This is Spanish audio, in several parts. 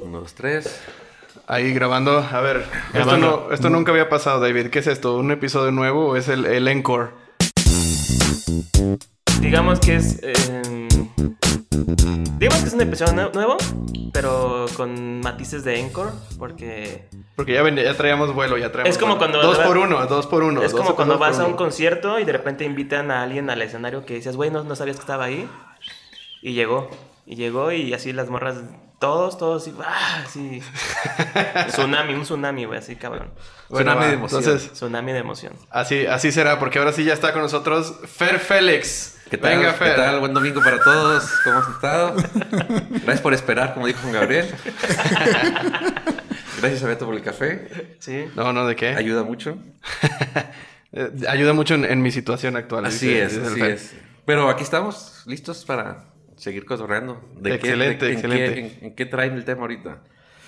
Uno, dos, tres. Ahí grabando. A ver, esto, no, esto nunca había pasado, David. ¿Qué es esto? ¿Un episodio nuevo o es el, el encore? Digamos que es. eh, digamos que es un episodio nue- nuevo, pero con matices de Encore, porque Porque ya, venía- ya traíamos vuelo, ya traíamos Es como vuelo. cuando- Dos por uno, dos por uno. es como cuando vas a un uno. concierto y de repente invitan a alguien al escenario que dices, güey, no, no sabías que estaba ahí. Y llegó. Y llegó y así las morras, todos, todos, así, ¡ah! así. tsunami, un tsunami, güey, así cabrón. Bueno, Tsunami va, de emoción. entonces, Tsunami de emoción. así, así será, porque ahora sí ya está con nosotros Fer Félix. ¿Qué tal? Venga, ¿Qué Fer. tal? Buen domingo para todos. ¿Cómo has estado? Gracias por esperar, como dijo Juan Gabriel. Gracias a Beto por el café. Sí. No, no, ¿de qué? Ayuda mucho. Eh, ayuda mucho en, en mi situación actual. Así dice- es, dice así Fer. es. Pero aquí estamos, listos para seguir cotorreando. ¿De qué- Excelente, de- en excelente. qué- en, en qué traen el tema ahorita?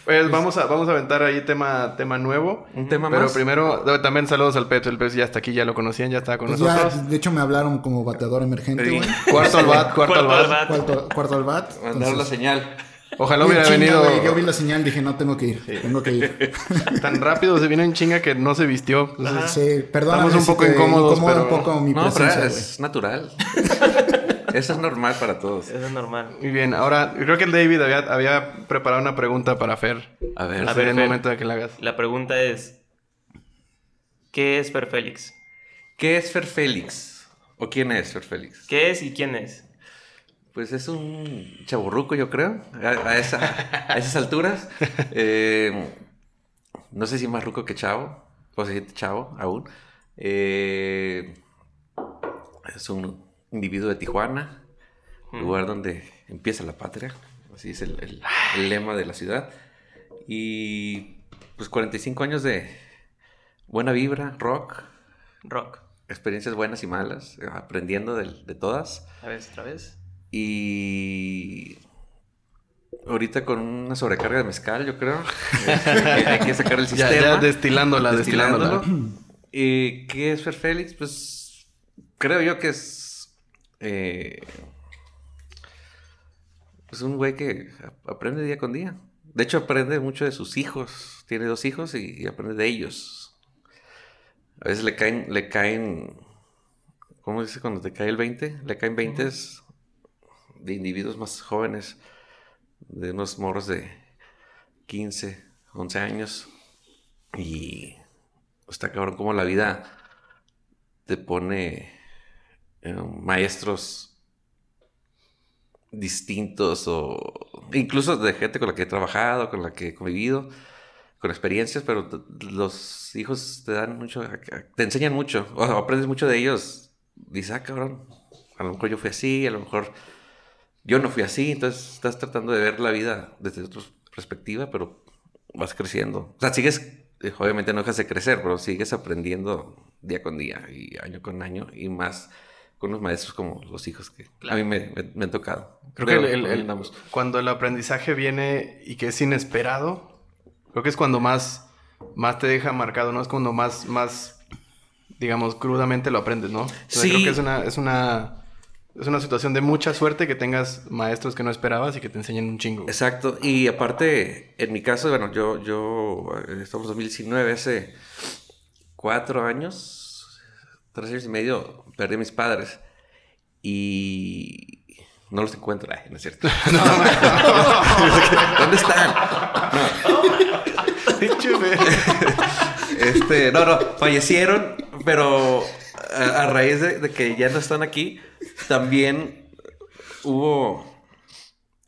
Pues vamos a, vamos a aventar ahí tema, tema nuevo. ¿Un tema Pero más? primero, eh, también saludos al Peto. El Peto ya está aquí, ya lo conocían, ya estaba con Pues nosotros. ya, de hecho me hablaron como bateador emergente, Sí. güey. Cuarto al bat, cuarto al bat. bat. Cuarto, cuarto al bat. Mandaron la señal. Ojalá hubiera chinga, venido güey, Yo vi la señal, dije, no, tengo que ir. Tengo que ir. tan rápido, se viene en chinga que no se vistió. Entonces, Sí, perdóname Estamos un si poco te incómodos, pero- un poco mi No, pero presencia, güey. es natural. Eso es normal para todos. Eso es normal. Muy bien, ahora creo que el David había, había preparado una pregunta para Fer. A ver, A ver, el Fer. momento de que la hagas. La pregunta es: ¿Qué es Fer Félix? ¿qué es Fer Félix? ¿O quién es Fer Félix? ¿Qué es y quién es? Pues es un chaburruco, yo creo, a, a esa- a esas alturas. Eh, no sé si más ruco que chavo, o siente chavo aún. Eh, es un individuo de Tijuana, lugar donde empieza la patria, así es el, el- el lema de la ciudad. Y pues 45 años de buena vibra, rock, Rock. experiencias buenas y malas, aprendiendo del- de todas. A ver, otra vez. Y ahorita con una sobrecarga de mezcal, yo creo. hay, hay que sacar el Ya, sistema. ya destilándola, destilándola. destilándolo. ¿Y qué es Fer Félix? Pues creo yo que es eh, pues un güey que aprende día con día. De hecho, aprende mucho de sus hijos. Tiene dos hijos y, y aprende de ellos. A veces le caen, le caen, ¿cómo dice cuando te cae el 20? Le caen 20 de individuos más jóvenes, de unos morros de 15, 11 años. Y está cabrón como la vida te pone eh, maestros distintos o incluso de gente con la que he trabajado, con la que he convivido, con experiencias, pero los hijos te dan mucho, te enseñan mucho, aprendes mucho de ellos. Dices, ah, cabrón, a lo mejor yo fui así, a lo mejor yo no fui así, entonces estás tratando de ver la vida desde otra perspectiva, pero vas creciendo. O sea, sigues, eh, obviamente no dejas de crecer, pero sigues aprendiendo día con día y año con año y más con los maestros como los hijos que a mí me, me- me han tocado. Creo Pero, que el- el- cuando el aprendizaje viene y que es inesperado, creo que es cuando más, más te deja marcado, ¿no? Es cuando más, más, digamos, crudamente lo aprendes, ¿no? O sea, Sí. Creo que es una, es una, es una situación de mucha suerte que tengas maestros que no esperabas y que te enseñen un chingo. Exacto, y aparte, en mi caso, bueno, yo, yo, eh, estamos en 2019, hace cuatro años, tres años y medio, perdí a mis padres y no los encuentro, ay, no es cierto. ¿Dónde están? Este, no, no, fallecieron, pero a, a raíz de, de que ya no están aquí, también hubo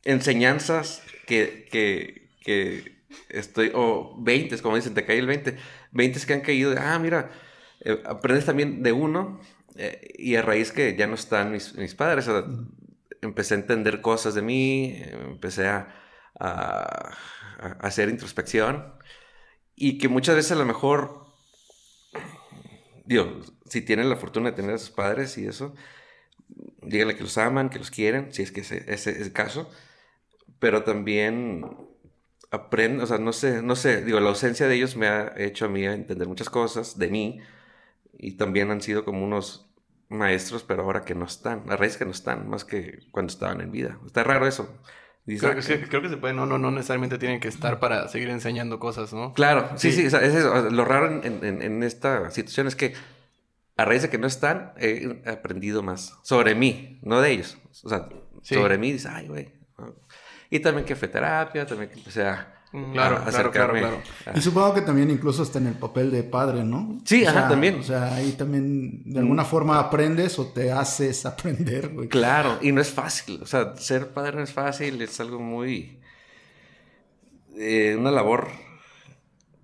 enseñanzas que, que, que estoy, o 20, como dicen, te cae el 20, 20 que han caído de, ah, mira, eh, aprendes también de uno, eh, y a raíz que ya no están mis, mis padres, o sea, empecé a entender cosas de mí, empecé a, a- a hacer introspección, y que muchas veces a lo mejor, digo, si tienen la fortuna de tener a sus padres y eso, díganle que los aman, que los quieren, si es que ese, ese es el caso, pero también aprenden, o sea, no sé, no sé, digo, la ausencia de ellos me ha hecho a mí entender muchas cosas de mí y también han sido como unos maestros, pero ahora que no están, a raíz que no están, más que cuando estaban en vida. Está raro eso. Dices, Creo que, sí, creo que se puede, no, no, no necesariamente tienen que estar para seguir enseñando cosas, ¿no? Claro, sí, sí, o sea, es eso. Lo raro en, en- en esta situación es que a raíz de que no están, he aprendido más sobre mí, no de ellos. O sea, Sí. sobre mí, dices, ay, güey. Y también que fue terapia, también que empecé a. Claro, a claro, acercarme. claro, a- Y supongo que también incluso está en el papel de padre, ¿no? Sí, O ajá, sea, también. O sea, ahí también de alguna forma aprendes o te haces aprender, güey. Claro, y no es fácil. O sea, ser padre no es fácil, es algo muy. eh, una labor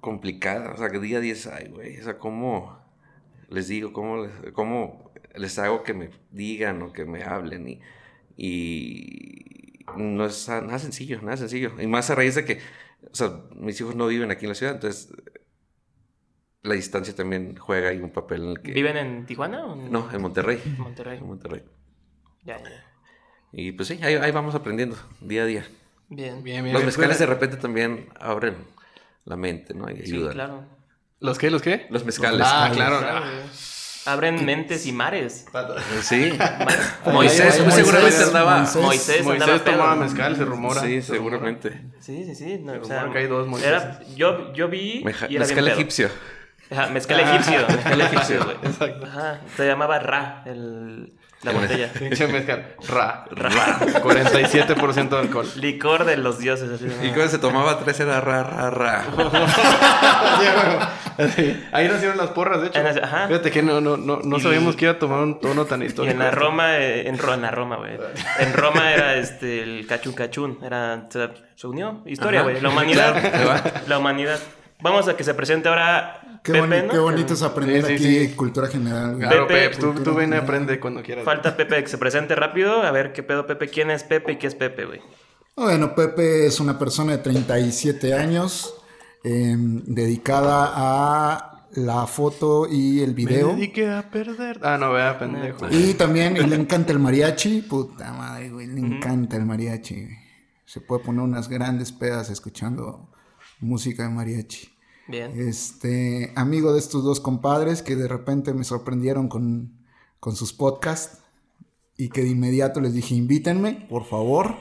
complicada. O sea, que día a día es, ay, güey. O sea, ¿cómo les digo? ¿Cómo les, cómo les hago que me digan o que me hablen? Y, y no es nada sencillo, nada sencillo. Y más a raíz de que, o sea, mis hijos no viven aquí en la ciudad, entonces la distancia también juega ahí un papel en el que. ¿Viven en Tijuana o en No, en Monterrey. Monterrey? En Monterrey. Ya, ya. Y pues sí, ahí, ahí vamos aprendiendo día a día. Bien. Bien, bien. Los bien. mezcales de repente también abren la mente, ¿no? Y Sí, ayudan. claro. ¿Los qué? ¿Los qué? Los mezcales. Ah, claro. Claro, güey. Abren mentes y mares. Sí. Ma- Moisés, seguramente Moisés- andaba. Moisés- Moisés, andaba Moisés pedo. tomaba mezcal, se rumora. Sí, Se rumora. seguramente. Sí, sí, sí. no, Se o sea, que hay dos Moiséses. era, yo, yo vi Meja- y era bien Mezcal egipcio. Ajá, mezcal egipcio. Mezcal egipcio, güey. Exacto. Ajá. Se llamaba Ra, el, la botella. Pinche mezcal. Ra. Ra. 47% de alcohol. Licor de los dioses. Así, Y cuando se tomaba tres era ra, ra, ra. Ahí nacieron las porras, de hecho. Ajá. Fíjate que no, no, no, no sabíamos que iba a tomar un tono tan Y histórico. en la Roma, eh, en, la Roma, güey. En Roma era este el cachun cachun. Era, se, unió. Historia, güey. La humanidad. La humanidad. Vamos a que se presente ahora Qué, Pepe, boni- ¿no? qué bonito es aprender Sí, sí, aquí sí. cultura general. güey. Claro, Pepe, Pep, tú, tú ven y aprende cuando quieras. Falta Pepe que se presente rápido. A ver qué pedo Pepe. ¿Quién es Pepe y qué es Pepe, güey? Bueno, Pepe es una persona de 37 años eh, dedicada a la foto y el Me video. dediqué a perder. Ah, no, vea, pendejo. Y también le encanta el mariachi. Puta madre, güey, le encanta el mariachi. güey. Se puede poner unas grandes pedas escuchando música de mariachi. Bien. Este, amigo de estos dos compadres que de repente me sorprendieron con, con sus podcasts y que de inmediato les dije, invítenme, por favor.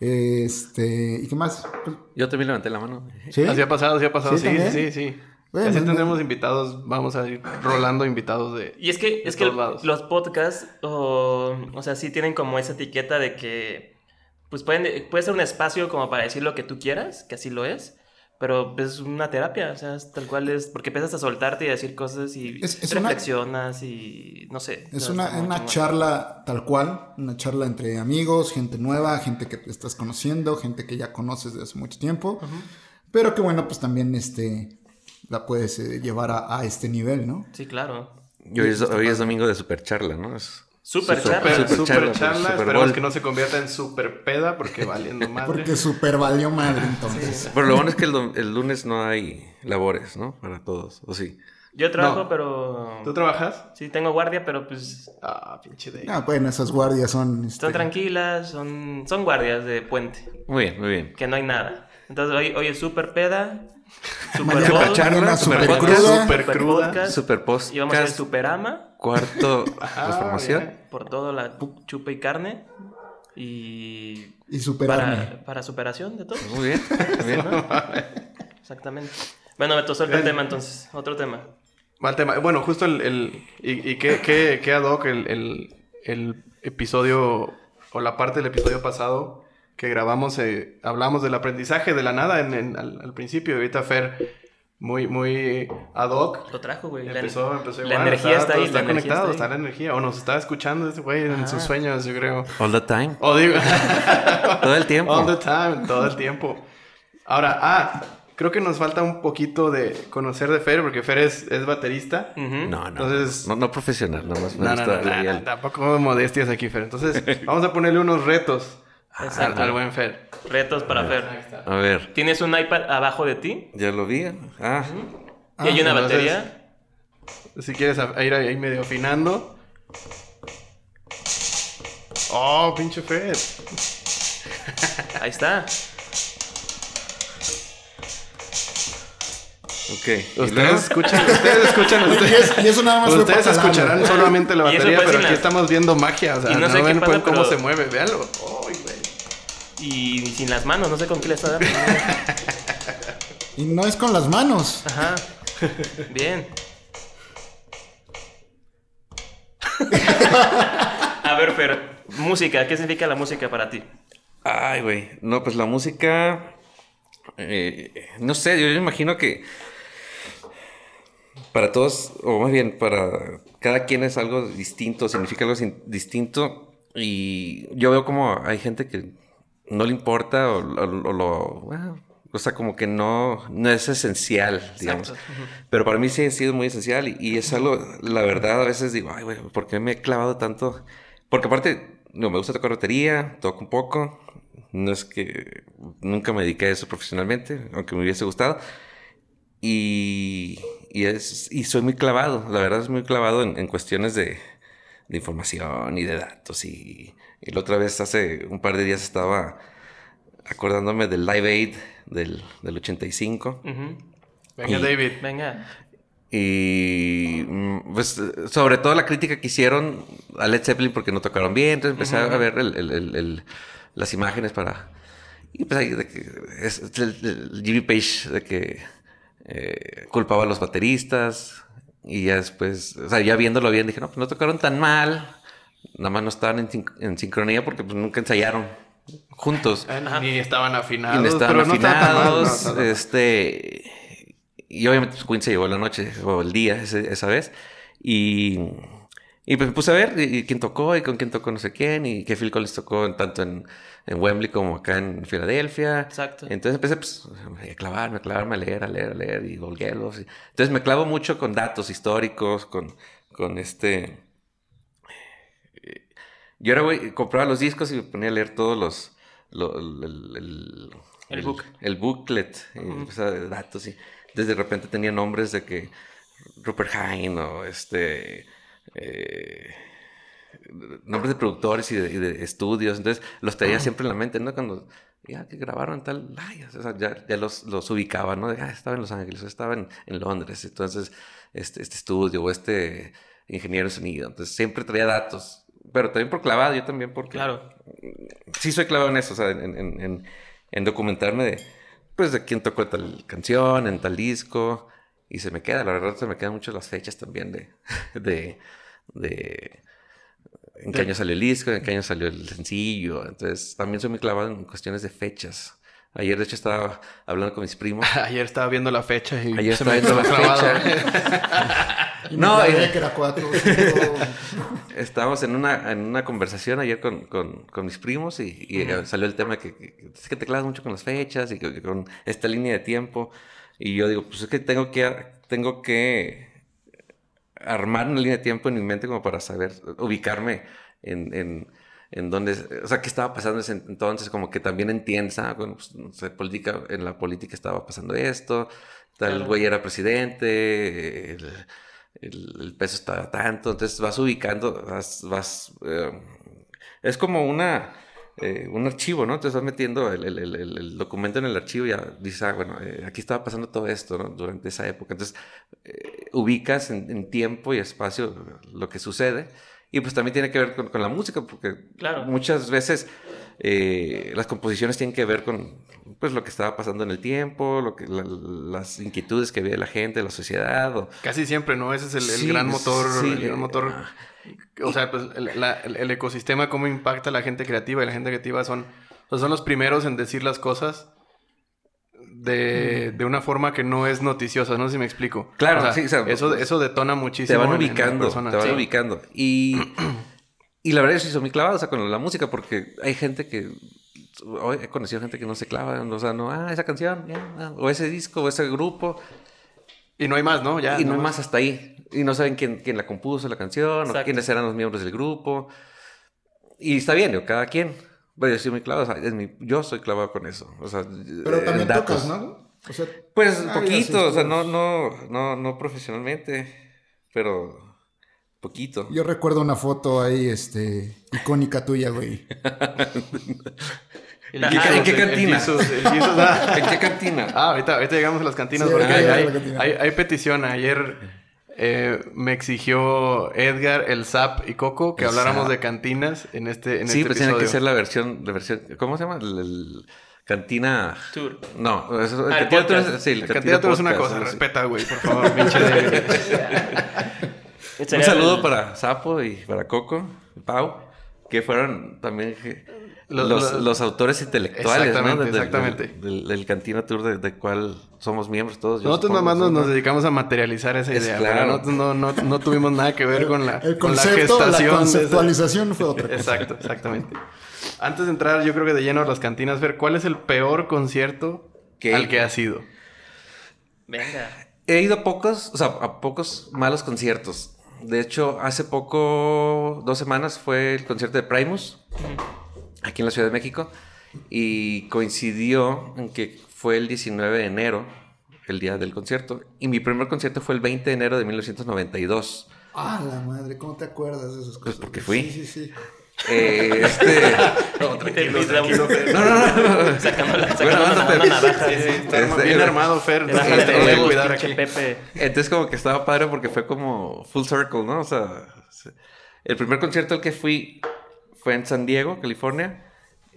Este, ¿y qué más? Yo también levanté la mano. ¿Sí? Así ha pasado, así ha pasado. ¿Sí, Sí, sí, sí, sí. Bueno, Así no- tendremos invitados. Vamos a ir rolando invitados de. Y es que, de es que lados. los podcasts, o, o sea, sí tienen como esa etiqueta de que, pues pueden, puede ser un espacio como para decir lo que tú quieras, que así lo es, pero es una terapia, o sea, es tal cual es, porque empiezas a soltarte y a decir cosas y Es- es una- reflexionas y no sé. Es una, una charla tal cual, una charla entre amigos, gente nueva, gente que te estás conociendo, gente que ya conoces desde hace mucho tiempo, pero que bueno, pues también este, la puedes eh, llevar a, a este nivel, ¿no? Sí, claro. Y hoy es, hoy es domingo de super charla, ¿no? Es Super Super- charla. Super, Super super charla, charla. Super Esperemos que no se convierta en super peda porque valiendo madre. Porque super valió madre entonces. Pero lo bueno es que el, lunes no hay labores, ¿no? Para todos, ¿o sí? Yo trabajo, No. pero... ¿Tú trabajas? Sí, tengo guardia, pero pues Ah, pinche de. Ah, bueno, esas guardias son... este, son tranquilas, son, son guardias de puente. Muy bien, muy bien. que no hay nada. Entonces hoy, hoy es super peda, super Mañana, charla, super super cruda. super super cruda. podcast, Super post. y vamos a hacer superama Cuarto Ah, transformación. Por todo la chupa y carne y Y superarme. para, para superación de todo. Muy bien, muy bien. Exactamente. Bueno, Beto, suelta el tema entonces. Otro tema. Mal tema. Bueno, justo el... el- y y qué, qué, qué ad hoc el, el, el episodio o la parte del episodio pasado que grabamos, eh, hablamos del aprendizaje de la nada en, en- al, al principio. Y ahorita Fer, muy, muy ad hoc, Lo trajo, güey. La- empezó, empezó la igual. energía está ahí, Está la energía conectado, está está, ahí. la energía. O nos está escuchando ese güey en sus sueños, yo creo. All the time. O digo... Todo el tiempo. All the time, todo el tiempo. Ahora, ah, creo que nos falta un poquito de conocer de Fer, porque Fer es, es baterista. Ujú. No, no. Entonces- No, no profesional, nada más me No, no, no, no, tampoco modestias aquí, Fer. Entonces, vamos a ponerle unos retos Exacto. al buen Fer. Retos para Fer. A ver, ¿Tienes un iPad abajo de ti? ya lo vi. Ah, ¿Y hay una entonces- batería? Si quieres a- a ir ahí medio afinando. Oh, pinche Fer. Ahí está. ok. Ustedes escuchan, ustedes escuchan, ustedes, es- y eso nada más ustedes escucharán solamente la batería, pero aquí estamos viendo magia. O sea, Y no no, sé qué ven pasa, pues, cómo pero- se mueve. Véanlo. Güey. Y sin las manos, no sé con qué le está dando. Y no es con las manos. Ajá. Bien. A ver, Fer, música, ¿qué significa la música para ti? Ay, güey. No, pues la música. eh, no sé, yo me imagino que. Para todos, o más bien, para cada quien es algo distinto, significa algo distinto. Y yo veo como hay gente que no le importa o, o- o lo. bueno, o sea, como que no, no es esencial, digamos. Pero para mí sí ha sido muy esencial y, y es algo, la verdad, a veces digo, ay, güey, ¿por qué me he clavado tanto? Porque aparte, no, me gusta tocar batería, toco un poco. No es que nunca me dediqué a eso profesionalmente, aunque me hubiese gustado. Y, y, es, y soy muy clavado, la verdad es muy clavado en, en cuestiones de, de información y de datos. Y, y la otra vez, hace un par de días, estaba acordándome del Live Aid del, del 85. Ujú. Venga, Y- David. Venga. Y mm, pues sobre todo la crítica que hicieron a Led Zeppelin porque no tocaron bien. Entonces empecé a ver el- el- el- las imágenes para... Y pues ahí de que es, Jimmy Page de que eh, culpaba a los bateristas. Y ya después, o sea, ya viéndolo bien, dije, no, pues no tocaron tan mal. Nada más no estaban en, sin- en sincronía porque pues nunca ensayaron juntos. Ni estaban afinados. Y no estaban pero no estaban tan mal, no, afinados. no, no. Este. Y obviamente pues, Queen se llevó la noche o el día ese- esa vez. Y. Y pues me puse a ver y, y quién tocó y con quién tocó no sé quién y que Phil Collins tocó en- tanto en, en Wembley como acá en Filadelfia. Exacto. Entonces empecé pues, a clavarme, a clavarme, a leer, a leer, a leer y volguelos. y- Entonces me clavo mucho con datos históricos, con, con este... Yo era, güey, compraba los discos y me ponía a leer todos los... lo- el, el- el- El book. El booklet, y, o sea, de datos. Y desde repente tenía nombres de que Rupert Hine o este... eh, nombres de productores y de, y de estudios, entonces los tenía siempre en la mente, ¿no? Cuando ya que grabaron tal, ay, o sea, ya, ya los, los ubicaba, ¿no? De, ah, estaba en Los Ángeles, estaba en, en Londres, entonces este, este estudio o este ingeniero de sonido, entonces siempre traía datos, pero también por clavado, yo también porque Claro. sí soy clavado en eso, o sea, en, en- en- en documentarme de, pues, de quién tocó tal canción, en tal disco, y se me queda, la verdad, se me quedan mucho las fechas también de, de, de en qué año salió el disco, en qué año salió el sencillo, entonces también soy muy clavado en cuestiones de fechas. Ayer, de hecho, estaba hablando con mis primos. Ayer estaba viendo la fecha y Ayer se estaba me viendo la fecha. Y No, no, eh. que era cuatro. cinco. Estábamos en una, en una conversación ayer con, con- con mis primos y, y, eh, salió el tema que, que- es que te clavas mucho con las fechas y que- que con esta línea de tiempo. Y yo digo, pues es que tengo que, tengo que armar una línea de tiempo en mi mente como para saber ubicarme en, en, en dónde, o sea, qué estaba pasando ese entonces, como que también entiendes, ah, bueno, pues, no sé, política, en la política estaba pasando esto, tal Claro. güey era presidente, el, el- el peso estaba tanto, entonces vas ubicando, vas, vas, eh, es como una, eh, un archivo, ¿no? Te vas metiendo el, el- el- el- el documento en el archivo y ya dices, ah, bueno, eh, aquí estaba pasando todo esto, ¿no? Durante esa época. Entonces, eh, ubicas en, en tiempo y espacio lo que sucede. Y pues también tiene que ver con, con la música, porque Claro. muchas veces eh, las composiciones tienen que ver con pues lo que estaba pasando en el tiempo, lo que, la- las inquietudes que había la gente, la sociedad. O, Casi siempre, ¿no? Ese es el, el Sí, gran motor. sí, el gran eh, motor. O sea, pues el, la- el- el ecosistema, cómo impacta a la gente creativa. Y la gente creativa son, o sea, son los primeros en decir las cosas de, de una forma que no es noticiosa. No sé si me explico. Claro, O sea, sí, o sea, eso, eso detona muchísimo. te van en- en ubicando, personas. te van Sí. ubicando. Y, y la verdad es que soy muy clavado o sea, con la música, porque hay gente que. hoy He conocido gente que no se clava, o sea, no, ah, esa canción, ya, ah, o ese disco, o ese grupo, Y no hay más, ¿no? Ya. y no hay más hasta ahí. Y no saben quién, quién la compuso la canción, Exacto. o quiénes eran los miembros del grupo. Y está bien, digo, cada quien. Pero yo soy muy clavado, o sea, es mi- yo soy clavado con eso. O sea, Pero eh, también datos. tocas, ¿no? O sea, Pues poquito, o sea, no, no, no, no profesionalmente, pero poquito. Yo recuerdo una foto ahí, este, icónica tuya, güey. El ¿En qué- Jesus, en qué el- el cantina? Jesus, el Jesus, ah. ¿En qué cantina? Ah, ahorita, ahorita llegamos a las cantinas Sí, porque ahorita hay, llegamos a hay, la cantina. hay- hay petición. Ayer eh, me exigió Edgar, el Zap y Coco que El habláramos Zap. de cantinas en este, en sí, este pues tiene que ser la versión, la versión, ¿cómo se llama? El, el- cantina. Tour. No, eso, Ah, el Cantina Tour es- sí, el La cantidad es una cosa, respeta, güey, por favor, pinche de- Un saludo el- para Sapo y para Coco y Pau, que fueron también je- Los- los, los- los autores intelectuales, ¿no? Exactamente, Del- del- exactamente. Del, del Cantina Tour de, de cual somos miembros todos. Nosotros nada más nos, ¿no? nos dedicamos a materializar esa Es idea. claro. pero nosotros no, no, no tuvimos nada que ver con la, El con la la, gestación. de esa- conceptualización fue otra cosa. Exacto, exactamente. Antes de entrar, yo creo que de lleno a las cantinas, ver cuál es el peor concierto ¿Qué? al que has ido. Venga. He ido a pocos, o sea, a pocos malos conciertos. De hecho, hace poco, dos semanas, fue el concierto de Primus, aquí en la Ciudad de México, y coincidió en que fue el 19 de enero, el día del concierto, y mi primer concierto fue el 20 de enero de 1992. Ah, la madre, ¿cómo te acuerdas de esas cosas? porque fui. Sí, sí, sí. Eh, este... Tranquilo, tranquilo. No, no, no, no. Sacando la, Bueno, la, la navaja. Sí, sí, sí. está Este, bien armado, Fer. Entonces bajas te de voy a huevos, cuidar pinche aquí. Pepe. Entonces como que estaba padre porque fue como full circle, ¿no? O sea, se- el primer concierto al que fui fue en San Diego, California,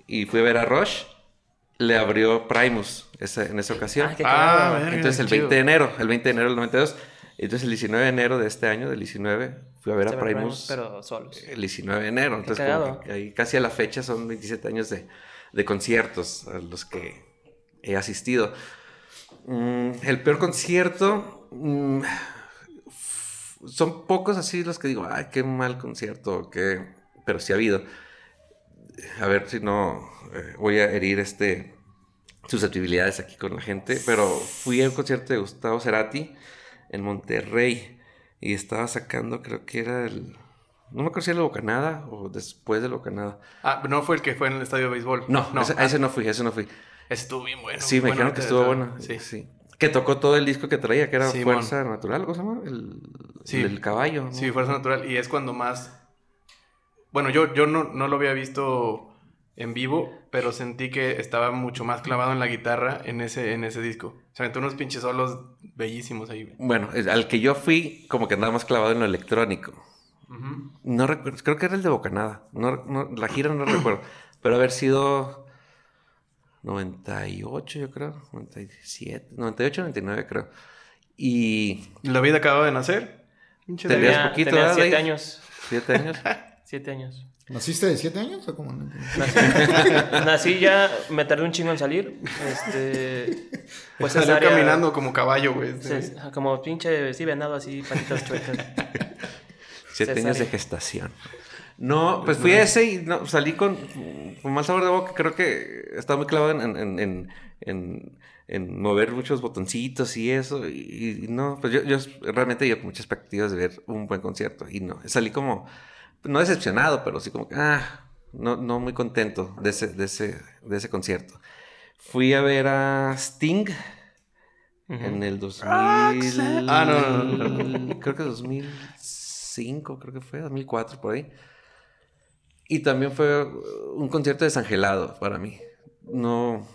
y fui a ver a Rush. Le abrió Primus esa- en esa ocasión. Ah, qué Ah, verga, Entonces el chido. 20 de enero, el 20 de enero del 92. Entonces el 19 de enero de este año, del 19, fui a ver a Primus. Pero solos. El 19 de enero. Entonces como que ahí casi a la fecha son 27 años de, de conciertos a los que he asistido. Mm, el peor concierto... mm, son pocos así los que digo, ay, qué mal concierto, qué... pero sí ha habido. A ver si no eh, voy a herir este susceptibilidades aquí con la gente, pero fui a un concierto de Gustavo Cerati en Monterrey y estaba sacando, creo que era el... No me acuerdo si era el Bocanada o después del Bocanada. Ah, no fue el que fue en el estadio de béisbol. No, no. ese, a ese no fui, ese no fui. Ese estuvo bien bueno. sí, me dijeron que estuvo bueno. Sí. Sí. Que tocó todo el disco que traía, que era. Fuerza Natural, ¿cómo se llama? El, Sí. el caballo. ¿no? Sí, Fuerza Natural. Y es cuando más... Bueno, yo, yo no, no lo había visto en vivo, pero sentí que estaba mucho más clavado en la guitarra en ese, en ese disco. Se aventó unos pinches solos bellísimos ahí. Bueno, al que yo fui, como que andaba más clavado en lo electrónico. No recuerdo, creo que era el de Bocanada. No, no- la gira no recuerdo. Pero haber sido 98, yo creo. 97, 98, 99, creo. Y ¿La vida acababa de nacer? Pinche Te David. veías Tenía, poquito, tenía ¿verdad, siete años. siete años. Siete años. ¿Naciste de 7 años o cómo? Nací, nací ya, me tardé un chingo en salir. Este. Pues Salió área- caminando como caballo, güey. este. se- como pinche, sí, venado así, patitas chuecas. Siete Cesárea. años de gestación. No, pues fui a ese y no, salí con, con mal sabor de boca. Creo que estaba muy clavado en, en, en, en- en mover muchos botoncitos y eso. Y, y no, pues yo, yo realmente iba con muchas expectativas de ver un buen concierto. Y no, salí como, no decepcionado, pero sí como que, ah, no, no muy contento de ese, de ese, de ese concierto. Fui a ver a Sting en el 2000. Ah, no, no, no, Creo que 2005, creo que fue, 2004, por ahí. Y también fue un concierto desangelado para mí. No,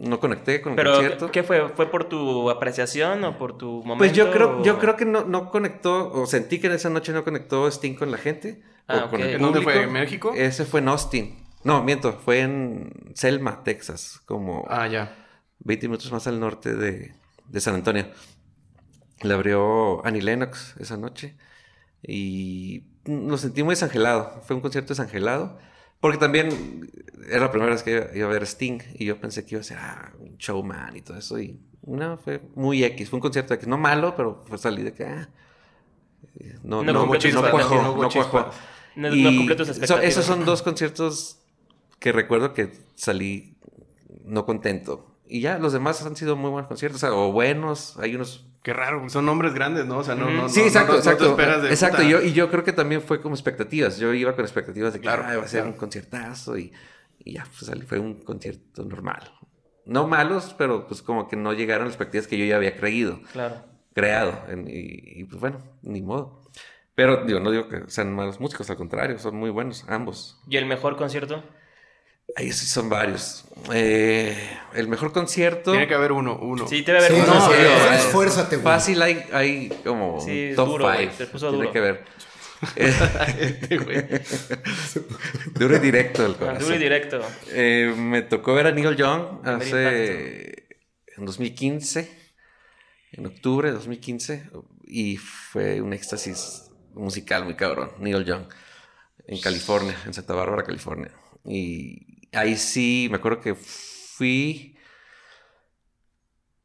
no conecté con el Pero, concierto. ¿qué fue? ¿Fue por tu apreciación o por tu momento? Pues yo creo, o- yo creo que no, no conectó, o sentí que en esa noche no conectó Sting con la gente. Ah, o con ok. el ¿En dónde fue? ¿En México? Ese fue en Austin. No, miento, fue en Selma, Texas, como Ah, ya. 20 minutos más al norte de, de San Antonio. Le abrió Annie Lennox esa noche y lo sentí muy desangelado. Fue un concierto desangelado. Porque también era la primera vez que iba, a ver Sting y yo pensé que iba a ser ah, un showman y todo eso. Y no, fue muy X. Fue un concierto X. No malo, pero fue salí de que. ah, no, No no, no cuajó, no cuajó. No, no so- esos son dos conciertos que recuerdo que salí no contento. Y ya, los demás han sido muy buenos conciertos, o, sea, o buenos, hay unos... Qué raro, son nombres grandes, ¿no? O sea, no, Ujú. no, sí, no- exacto, no- no te exacto. esperas de exacto, puta. yo, y yo creo que también fue como expectativas. Yo iba con expectativas de que Claro, "Ay, va a ser claro. un conciertazo y, y ya, pues fue un concierto normal. No malos, pero pues como que no llegaron las expectativas que yo ya había creído, Claro. creado. en- y, y, pues bueno, ni modo. Pero digo, no digo que sean malos músicos, al contrario, son muy buenos ambos. ¿Y el mejor concierto? Ahí sí son varios. Eh, el mejor concierto. Tiene que haber uno, uno. Sí, debe haber Sí, uno. no, sí, güey. esfuérzate, güey. Fácil hay, hay como Sí, top duro, five. se puso Tiene duro. que ver. Este. Duro y directo el Ah, corazón. Duro y directo. Eh, me tocó ver a Neil Young hace en 2015, en octubre de 2015, y fue un éxtasis musical muy cabrón. Neil Young en California, en Santa Bárbara, California. Y ahí sí, me acuerdo que fui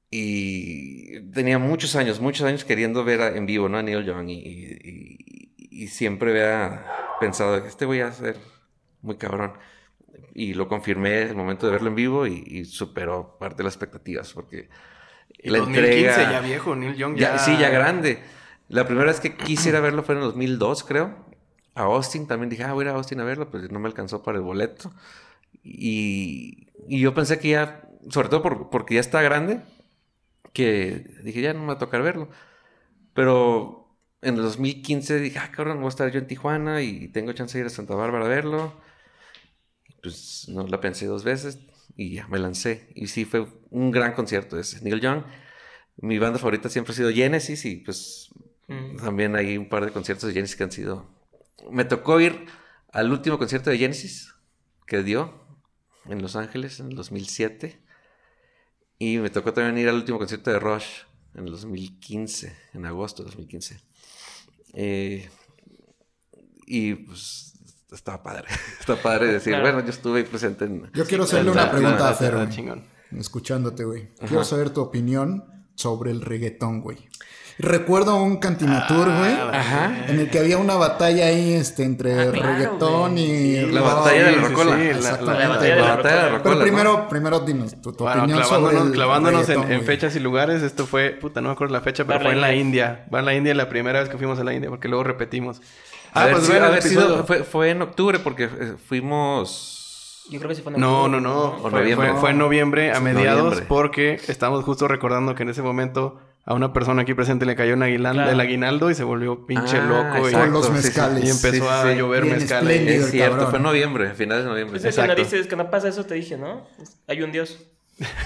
y tenía muchos años, muchos años queriendo ver a- en vivo, ¿no? A Neil Young y, y- y- y siempre había pensado que este voy a ser muy cabrón. Y lo confirmé en el momento de verlo en vivo y, y superó parte de las expectativas porque Y la 2015, entrega... ya viejo, Neil Young Ya, ya... Sí, ya grande. La primera vez que quise ir a verlo fue en el 2002, creo. A Austin también dije, ah, voy a ir a Austin a verlo, pues no me alcanzó para el boleto. Y, y yo pensé que ya, sobre todo por- porque ya está grande, que dije, ya no me va a tocar verlo. Pero en el 2015 dije, ah, cabrón, voy a estar yo en Tijuana y tengo chance de ir a Santa Bárbara a verlo. Pues no la pensé dos veces y ya me lancé. Y sí, fue un gran concierto ese. Neil Young. Mi banda favorita siempre ha sido Genesis y pues Mm. también hay un par de conciertos de Genesis que han sido... Me tocó ir al último concierto de Genesis que dio en Los Ángeles en el 2007. Y me tocó también ir al último concierto de Rush en el 2015, en agosto de 2015. Eh, y pues está padre. Está padre decir, Claro. bueno, yo estuve ahí presente en... Yo quiero hacerle una pregunta a Fer, escuchándote, güey. Quiero saber tu opinión sobre el reggaetón, güey. Recuerdo un cantinatur, güey, Ajá. en el que había una batalla ahí este, entre Ah, claro, reggaetón güey. y... Sí. La rock. batalla de la Sí, sí, rocola. sí, la- Exactamente. La batalla de la La batalla de la rocola. Pero primero, primero dinos tu, tu Bueno, opinión sobre clavándonos, el clavándonos en, en fechas y lugares, esto fue, puta, no me acuerdo la fecha, pero fue en la India. Va a la India la primera vez que fuimos a la India, porque luego repetimos. A Ah, ver, pues episodio. fue, fue en octubre porque eh, fuimos... Yo creo que sí fue en No, no, no. Fue, noviembre. fue- fue en noviembre a mediados noviembre. porque estamos justo recordando que en ese momento a una persona aquí presente le cayó un aguinaldo, Claro. el aguinaldo y se volvió pinche Ah, loco. y- exacto, los mezcales. Y empezó Sí, sí, a sí. llover Bien mezcales. Es cierto, cabrón. fue en noviembre, a finales de noviembre. Pues Exacto. dices que no pasa eso, te dije, ¿no? Hay un Dios.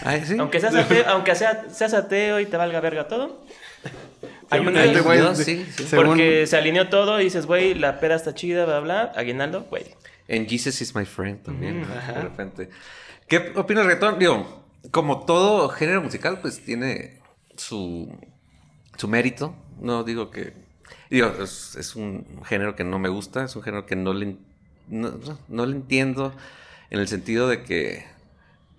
Ay, sí. Aunque seas ateo, aunque sea, seas ateo y te valga verga todo. Hay un Este Dios. güey, Dios, sí, según- Porque se alineó todo y dices, güey, la peda está chida, bla, bla. Aguinaldo, güey. En Jesus is my friend también, de repente. ¿Qué opinas del reggaetón? Digo, como todo género musical, pues tiene su, su mérito. No digo que... Digo, es, es un género que no me gusta, es un género que no le, no, no- no le entiendo en el sentido de que,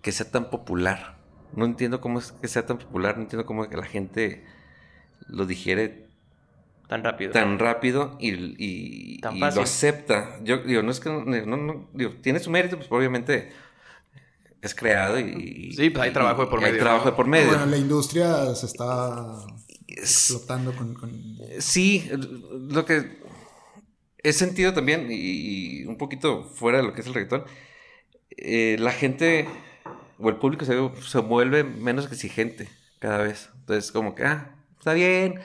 que sea tan popular. No entiendo cómo es que sea tan popular, no entiendo cómo es que la gente lo digiere Tan rápido. tan rápido y, y- Tan y fácil. lo acepta. Yo digo, no es que no, no- digo, tiene su mérito, pues obviamente es creado y... Sí, pues hay trabajo de por y hay medio, trabajo de por medio. Bueno, la industria se está Es- explotando con... con- sí, lo que he sentido también, y, y un poquito fuera de lo que es el reggaetón, eh, la gente o el público se, se vuelve menos exigente cada vez. Entonces, como que, ah, está bien,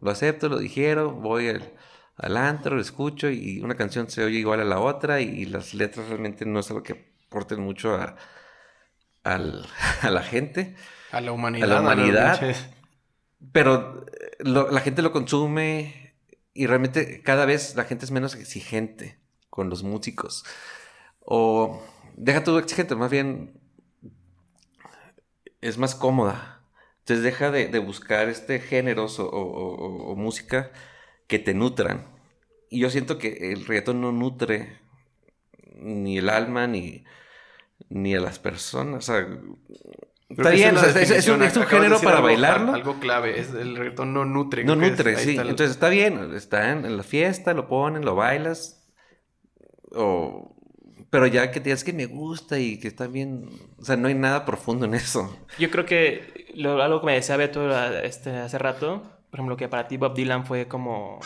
lo acepto, lo dijeron, voy al, al antro, lo escucho y una canción se oye igual a la otra y, las letras realmente no es algo que aporten mucho a, al- a la gente. A la humanidad. A la humanidad. Pero eh, lo- la gente lo consume y realmente cada vez la gente es menos exigente con los músicos. O deja tu exigente, más bien es más cómoda. Entonces deja de, de buscar este géneros o, o- o- o música que te nutran. Y yo siento que el reggaetón no nutre ni el alma ni, ni a las personas. O sea, está bien, es, un, es un de género para algo- bailarlo. Algo clave. Es, el reggaetón no nutre. No nutre, sí. está el- Entonces está bien, está en, en la fiesta, lo ponen, lo bailas. O... Pero ya que tienes que me gusta y que está bien. O sea, no hay nada profundo en eso. Yo creo que lo- algo que me decía Beto a- este, hace rato, por ejemplo, que para ti Bob Dylan fue como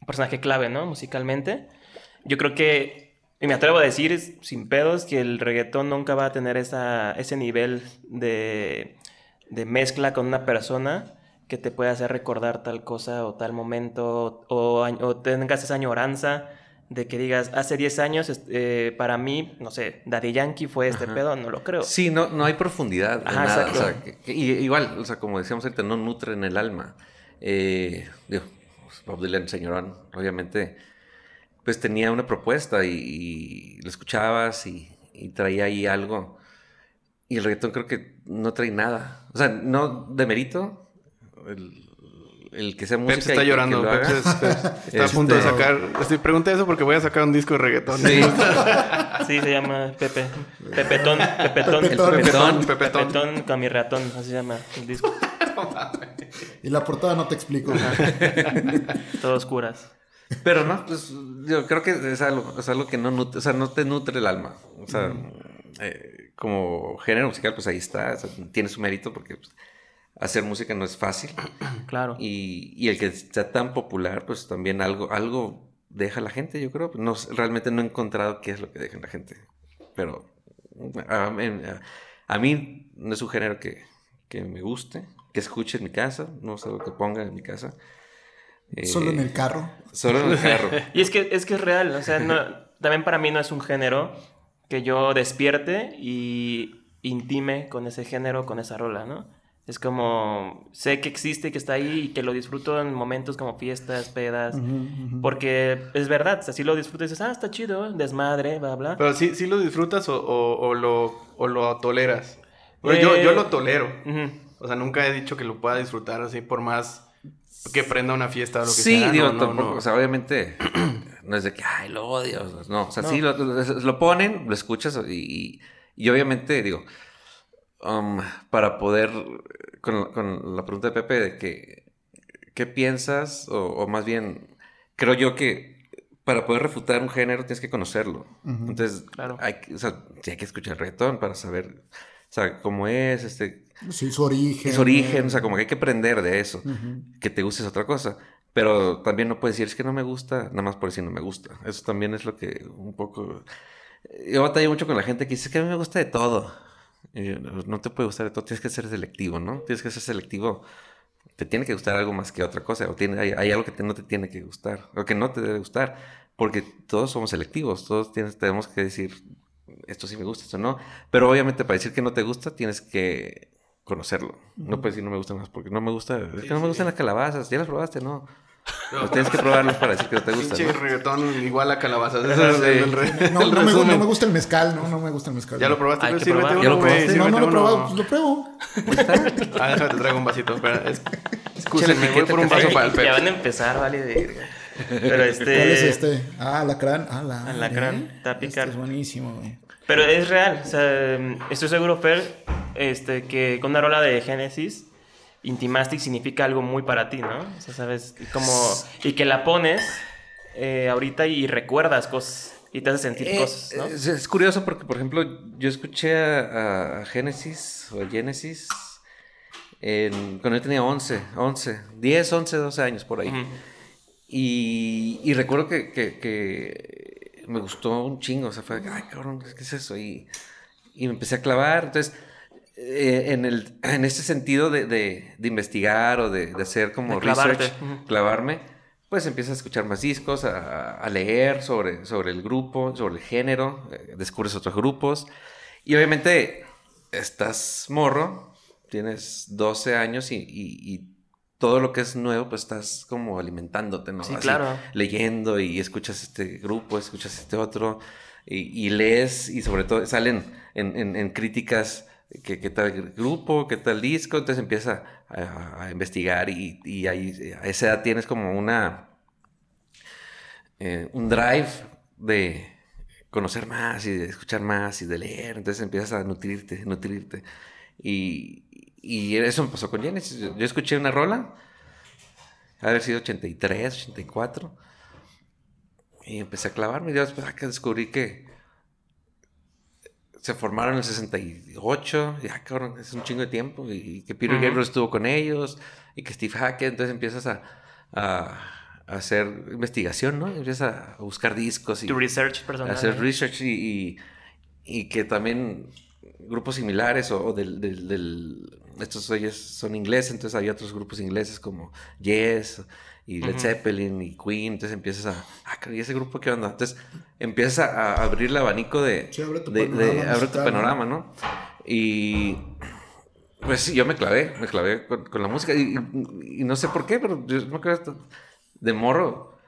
un personaje clave, ¿no? Musicalmente. Yo creo que, y me atrevo a decir sin pedos, que el reggaetón nunca va a tener esa, ese nivel de, de mezcla con una persona que te pueda hacer recordar tal cosa o tal momento o, o tengas esa añoranza de que digas, hace 10 años, eh, para mí, no sé, Daddy Yankee fue este pedo, no lo creo. Sí, no, no hay profundidad. Ajá, nada. exacto. O sea, que- que- y- igual, o sea, como decíamos ahorita, no nutren el alma. Eh, digo, pues, Bob Dylan, señorón, obviamente, pues tenía una propuesta y, y lo escuchabas y, y traía ahí algo. Y el reggaetón creo que no trae nada. O sea, no de mérito el, el que sea música. Pep se está llorando. Pep está a punto de Este- sacar. Estoy, pregunté eso porque voy a sacar un disco de reggaetón. Sí. Sí, se llama Pepe. Pepetón. Pepetón. Pepetón. Pepetón, Pepetón. Pepetón con mi ratón, así se llama el disco. Y la portada no te explico. Todos curas. Pero no, pues yo creo que es algo, es algo que no nutre, o sea, no te nutre el alma. O sea, eh, como género musical, pues ahí está, o sea, tiene su mérito porque pues, hacer música no es fácil. Claro. Y, y el que sea tan popular, pues también algo, algo deja a la gente, yo creo. No, realmente no he encontrado qué es lo que deja la gente. Pero a, a- a mí no es un género que, que me guste, que escuche en mi casa, no sé lo que ponga en mi casa. Eh, Solo en el carro. Solo en el carro. Y es que es que es real, o sea, no, también para mí no es un género que yo despierte y intime con ese género, con esa rola, ¿no? Es como, sé que existe, que está ahí y que lo disfruto en momentos como fiestas, pedas, porque es verdad, o sea, si lo disfrutas y dices, ah, está chido, desmadre, bla, bla. Pero sí, sí lo disfrutas o, o- o lo, o lo toleras. Bueno, yo, Eh, yo lo tolero. O sea, nunca he dicho que lo pueda disfrutar así por más que prenda una fiesta o lo que Sí, sea. digo, no, no, tampoco, no. o sea, obviamente no es de que, ay, lo odio, no, o sea, No. sí, lo, lo- lo ponen, lo escuchas y, y obviamente, digo, um, para poder, con, con la pregunta de Pepe de que, ¿qué piensas? O, o más bien, creo yo que para poder refutar un género tienes que conocerlo. Entonces, Claro. hay, que- o sea, sí hay que escuchar reggaetón para saber, o sea, cómo es, este, Sí, su origen. es origen, o sea, como que hay que aprender de eso que te guste es otra cosa. Pero también no puedes decir, es que no me gusta, nada más por decir no me gusta. Eso también es lo que un poco... Yo batallo mucho con la gente que dice, es que a mí me gusta de todo. No no te puede gustar de todo, tienes que ser selectivo, ¿no? Tienes que ser selectivo. Te tiene que gustar algo más que otra cosa. O tiene, hay, hay algo que te- no te tiene que gustar. O que no te debe gustar. Porque todos somos selectivos. Todos tienes, tenemos que decir, esto sí me gusta, esto no. Pero obviamente para decir que no te gusta, tienes que conocerlo. No puedes decir no me gusta más porque no me gusta. Es que no me gustan las calabazas. ¿Ya las probaste? No. No, tienes que probarlas para decir que no te gusta. Pinche ¿no? reggaetón igual a calabazas. Sí. No, no me, no gusta el mezcal, no, no me gusta el mezcal. ¿Ya lo probaste? Hay Pues que ¿Ya lo probaste? No, no sírvete lo he probado, pues lo pruebo. Ah, déjame te traigo un vasito. Espera, es... Escúchenme, voy por un vaso sí. para el ya Pep. van a empezar, vale, de... Pero ¿Cuál es este... este? Ah, alacrán. Ah, la. Alacrán, ¿eh? te va a picar. Este es buenísimo, güey. Pero es real, o sea, estoy seguro, Fer, este, que con una rola de Génesis, Intimastic significa algo muy para ti, ¿no? O sea, sabes, y como... Y que la pones eh, ahorita y recuerdas cosas y te hace sentir Eh, cosas, ¿no? es, es curioso porque, por ejemplo, yo escuché a, a Genesis o a Genesis en- cuando yo tenía 11, 11, 10, 11, 12 años por ahí. Y, y recuerdo que, que- que me gustó un chingo, o sea, fue, ay, cabrón, ¿qué es eso? Y, y me empecé a clavar. Entonces, eh, en, el, en ese sentido de, de- de investigar o de, de hacer como research, clavarme, pues empiezas a escuchar más discos, a, a leer sobre, sobre el grupo, sobre el género, eh, descubres otros grupos. Y obviamente, estás morro, tienes 12 años y, y- y todo lo que es nuevo, pues estás como alimentándote, ¿no? Sí, Así, claro. Leyendo y escuchas este grupo, escuchas este otro, y, y lees, y sobre todo salen en, en- en críticas qué qué tal grupo, qué tal disco, entonces empieza a, a investigar y, y ahí a esa edad tienes como una eh, un drive de conocer más y de escuchar más y de leer, entonces empiezas a nutrirte, nutrirte. Y, y eso me pasó con Genesis. Yo, yo escuché una rola, haber sido 83, 84, y empecé a clavarme. Y después acá descubrí que se formaron en el 68, y ah, cabrón, es un chingo de tiempo, y, que Peter. Gabriel estuvo con ellos, y que Steve Hackett, entonces empiezas a, a- a hacer investigación, ¿no? Empiezas a buscar discos y Tu research personal. hacer ¿no? research y, y, y que también grupos similares o, o del, del, del- estos ellos son ingleses, entonces hay otros grupos ingleses como Yes y Led Ujú. Zeppelin y Queen, entonces empiezas a, ah, caray, ¿ese grupo qué onda? Entonces empiezas a, a abrir el abanico de, Sí, abre tu de, panorama de- abre tu panorama, ¿no? Y pues sí, yo me clavé, me clavé con, con la música y, y- y no sé por qué, pero yo me hasta de morro,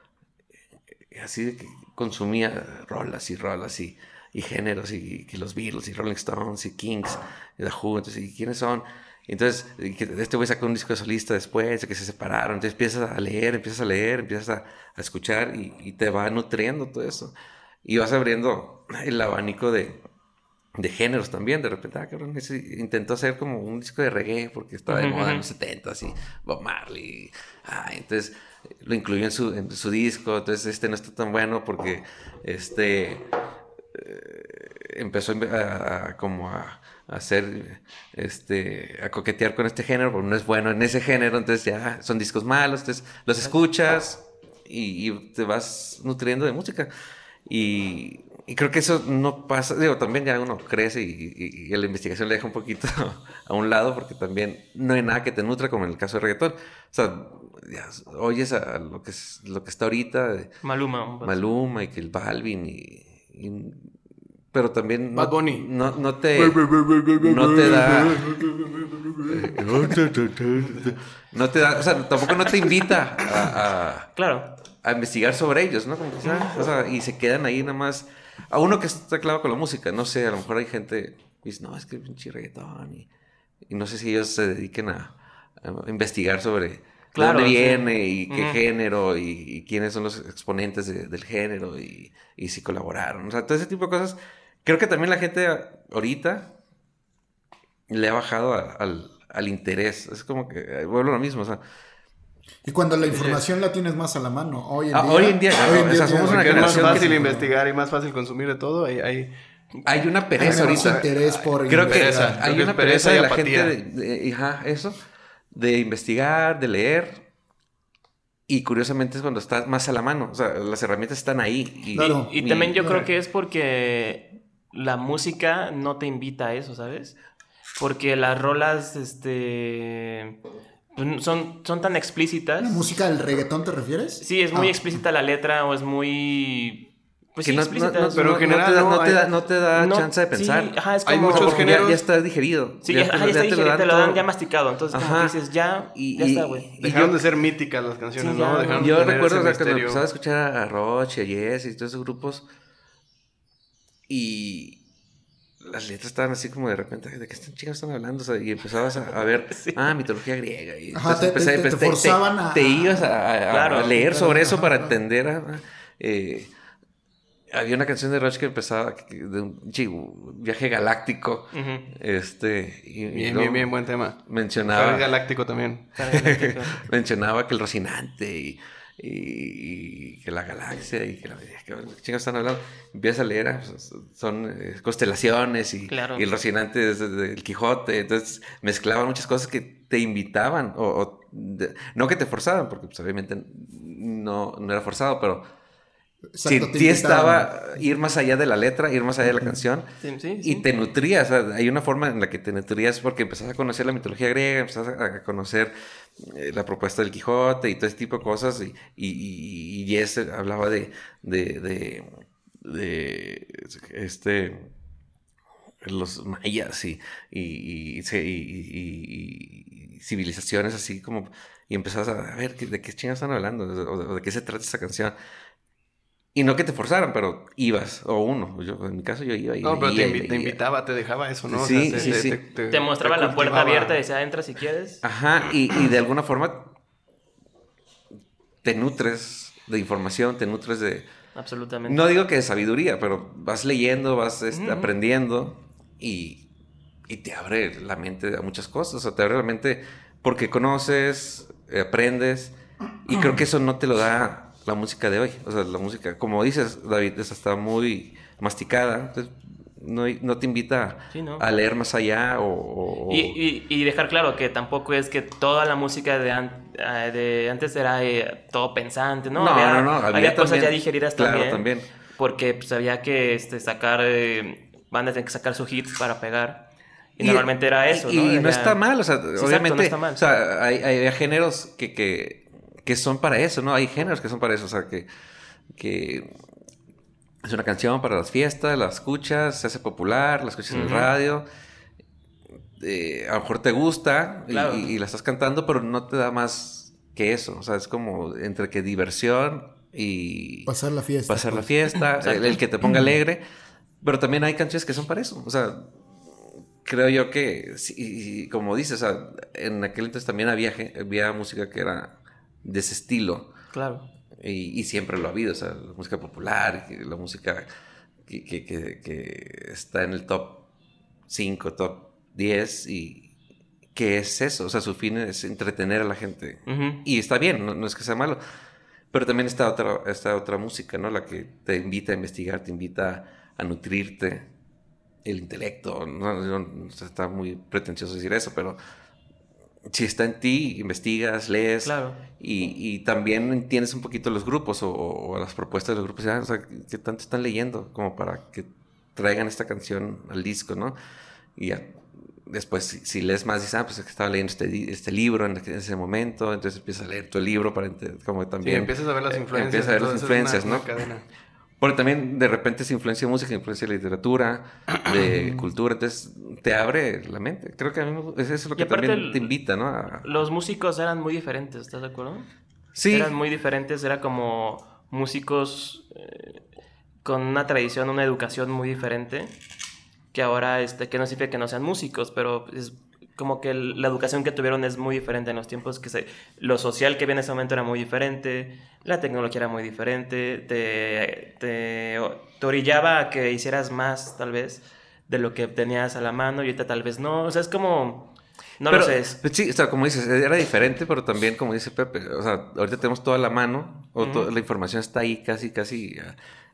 eh, así de que consumía rolas y rolas y, y géneros y, que los Beatles y Rolling Stones y Kings y The Who, entonces, ¿y quiénes son? Entonces, este güey sacó un disco de solista después, de que se separaron, entonces empiezas a leer, empiezas a leer, empiezas a, a escuchar y, y te va nutriendo todo eso. Y vas abriendo el abanico de, de géneros también. De repente, ah, cabrón, ese intentó hacer como un disco de reggae porque estaba de Ujú, moda en los 70s y Bob Marley. Ah, entonces lo incluyó en su, en su disco. Entonces, este no está tan bueno porque este eh, empezó a, a- como a hacer este a coquetear con este género, porque no es bueno en ese género, entonces ya son discos malos, entonces los escuchas y, y te vas nutriendo de música. Y, y creo que eso no pasa, digo, también ya uno crece y, y- y la investigación le deja un poquito a un lado porque también no hay nada que te nutra como en el caso de reggaetón. O sea, ya oyes a lo que, es, lo que está ahorita, de Maluma. Maluma y que el Balvin y- pero también no, Bad Bunny. no, no te no te da no te da o sea tampoco no te invita a, a- Claro. a investigar sobre ellos, ¿no? Como que, o sea, y se quedan ahí nada más. A uno que está claro con la música, no sé, a lo mejor hay gente que dice, no, es que pinche reggaetón. Y, y no sé si ellos se dediquen a, a investigar sobre Claro, de dónde sí. viene y qué género y, y quiénes son los exponentes de- del género y, y si colaboraron. O sea, todo ese tipo de cosas. Creo que también la gente ahorita le ha bajado a- al, al interés. Es como que eh, vuelvo a lo mismo. O sea, Y cuando la información la tienes más a la mano. Hoy en Ah, día. hoy en día, hoy en o día sea, somos una Porque es más generación que fácil se- investigar y más fácil consumir de todo. Hay, hay- hay una hay pereza menos ahorita. interés por Creo que Pereza, investigar. creo hay que una es pereza pereza y de la apatía. gente de, de- ajá, eso, de investigar, de leer. Y curiosamente es cuando está más a la mano. O sea, las herramientas están ahí. Y, Claro. Y también yo creo que es porque la música no te invita a eso, ¿sabes? Porque las rolas, este, pues, son, son tan explícitas. ¿La música del reggaetón te refieres? Sí, es muy Ah. explícita la letra o es muy... Pues que sí, no, explícita. no- no- Pero en no- general no te da, no te hay- da, no te da No, chance de sí, pensar. ajá, es Hay como- muchos Porque ya- géneros- Ya, está digerido. Sí, ya, te- ajá, ya está te lo digerido, te lo dan ya masticado. Entonces, como Ajá. que dices, ya, Y- ya está, güey. y dejaron yo- de ser míticas las canciones, Sí, ¿no? ya, Dejaron de Yo recuerdo sea, cuando empezaba a escuchar a Roche, a Yes y todos esos grupos. Y las letras estaban así como de repente, ¿de qué están chicas están hablando? O sea, y empezabas a, a ver, ah, mitología griega. Y Ajá, te- te- te empecé- forzaban a- Te ibas a, a- a Claro. leer sobre eso Ajá, para ajá. entender. ah, eh, había una canción de Roche que empezaba de un viaje galáctico. Este, y, Bien, bien, bien, buen tema. Mencionaba Galáctico también. mencionaba que el Rocinante y, y- y que la galaxia y que la chingados están hablando. Empiezas a leer, ah, pues, son eh, constelaciones y, Claro. y el Rocinante es el Quijote. Entonces mezclaban muchas cosas que te invitaban, o, o de- no que te forzaban, porque pues, obviamente no, no era forzado, pero sí, Exacto, te sí invitaban. estaba ir más allá de la letra, ir más allá de la canción. Sí, sí, Y te nutrías, o sea, hay una forma en la que te nutrías porque empezás a conocer la mitología griega, empezás a, conocer eh, la propuesta del Quijote y todo ese tipo de cosas. Y, y, y, Yes hablaba de, de, de, de, este, los mayas y, y, y, se- y- y- y civilizaciones así como... Y empezás a ver ¿qué- de qué chingados están hablando, o de, o de qué se trata esta canción. Y no que te forzaran, pero ibas, o uno. Yo, en mi caso yo iba y No, pero te, invi- te invitaba, te dejaba eso, ¿no? O Sí, sea, sí, sí. Te mostraba la puerta abierta y decía, entra si quieres. Ajá, y, y de alguna forma te nutres de información, te nutres de... Absolutamente. No digo que de sabiduría, pero vas leyendo, vas este, Ujú. aprendiendo y, y te abre la mente a muchas cosas. O sea, te abre la mente porque conoces, eh, aprendes y creo que eso no te lo da la música de hoy. O sea, la música, como dices, David, esa está muy masticada. Entonces, no, no te invita Sí, ¿no? a leer más allá o... o- Y, y- y dejar claro que tampoco es que toda la música de, an- eh, de antes era eh, todo pensante, ¿no? No, había, no, no, había, había cosas ya también- digeridas claro, también. también. Porque pues, había que este, sacar, eh, bandas tenían que sacar sus hits para pegar. Y, normalmente era eso, y, ¿no? Y no está mal, o sea, exacto, obviamente, no está mal. o sea, hay- hay géneros que, que, que son para eso, ¿no? Hay géneros que son para eso, o sea, que, que es una canción para las fiestas, la escuchas, se hace popular, la escuchas en el radio, eh, a lo mejor te gusta y- Claro. y, y la estás cantando, pero no te da más que eso, o sea, es como entre que diversión y Pasar la fiesta. pasar la pues. fiesta, el, que te ponga alegre. Pero también hay canciones que son para eso. O sea, creo yo que, y- y como dices, o sea, en aquel entonces también había música que era de ese estilo. Claro. Y, y siempre lo ha habido. O sea, la música popular, la música que, que- que- que está en el top 5, top 10. Y que es eso. O sea, su fin es entretener a la gente. Y está bien, no, no es que sea malo. Pero también está otra, está otra música, ¿no? La que te invita a investigar, te invita a nutrirte el intelecto. No, no- no está muy pretencioso decir eso, pero si está en ti, investigas, lees. Claro. Y, y también entiendes un poquito los grupos o, o las propuestas de los grupos. Ah, o sea, ¿qué tanto están leyendo? Como para que traigan esta canción al disco, ¿no? Y ya después, si, si lees más, dices, ah, pues es que estaba leyendo este, este libro en, en ese momento. Entonces empiezas a leer tu libro para como Sí, también... empiezas a ver las eh, influencias. Empiezas a ver las influencias, una ¿no? Porque también de repente es influencia música, influencia de literatura, de cultura, entonces te abre la mente. Creo que a mí eso es lo que también el- te invita, ¿no? A- Los músicos eran muy diferentes, ¿estás de acuerdo? Sí, Eran muy diferentes, era como músicos eh, con una tradición, una educación muy diferente, que ahora, este, que no significa que no sean músicos, pero es como que la educación que tuvieron es muy diferente en los tiempos que se... Lo social que había en ese momento era muy diferente, la tecnología era muy diferente, te, te, te orillaba a que hicieras más, tal vez, de lo que tenías a la mano, y ahorita tal vez no, o sea, es como... No pero, lo sé, es- pues sí, o sea, como dices, era diferente, pero también, como dice Pepe, o sea, ahorita tenemos toda la mano, o to- la información está ahí casi, casi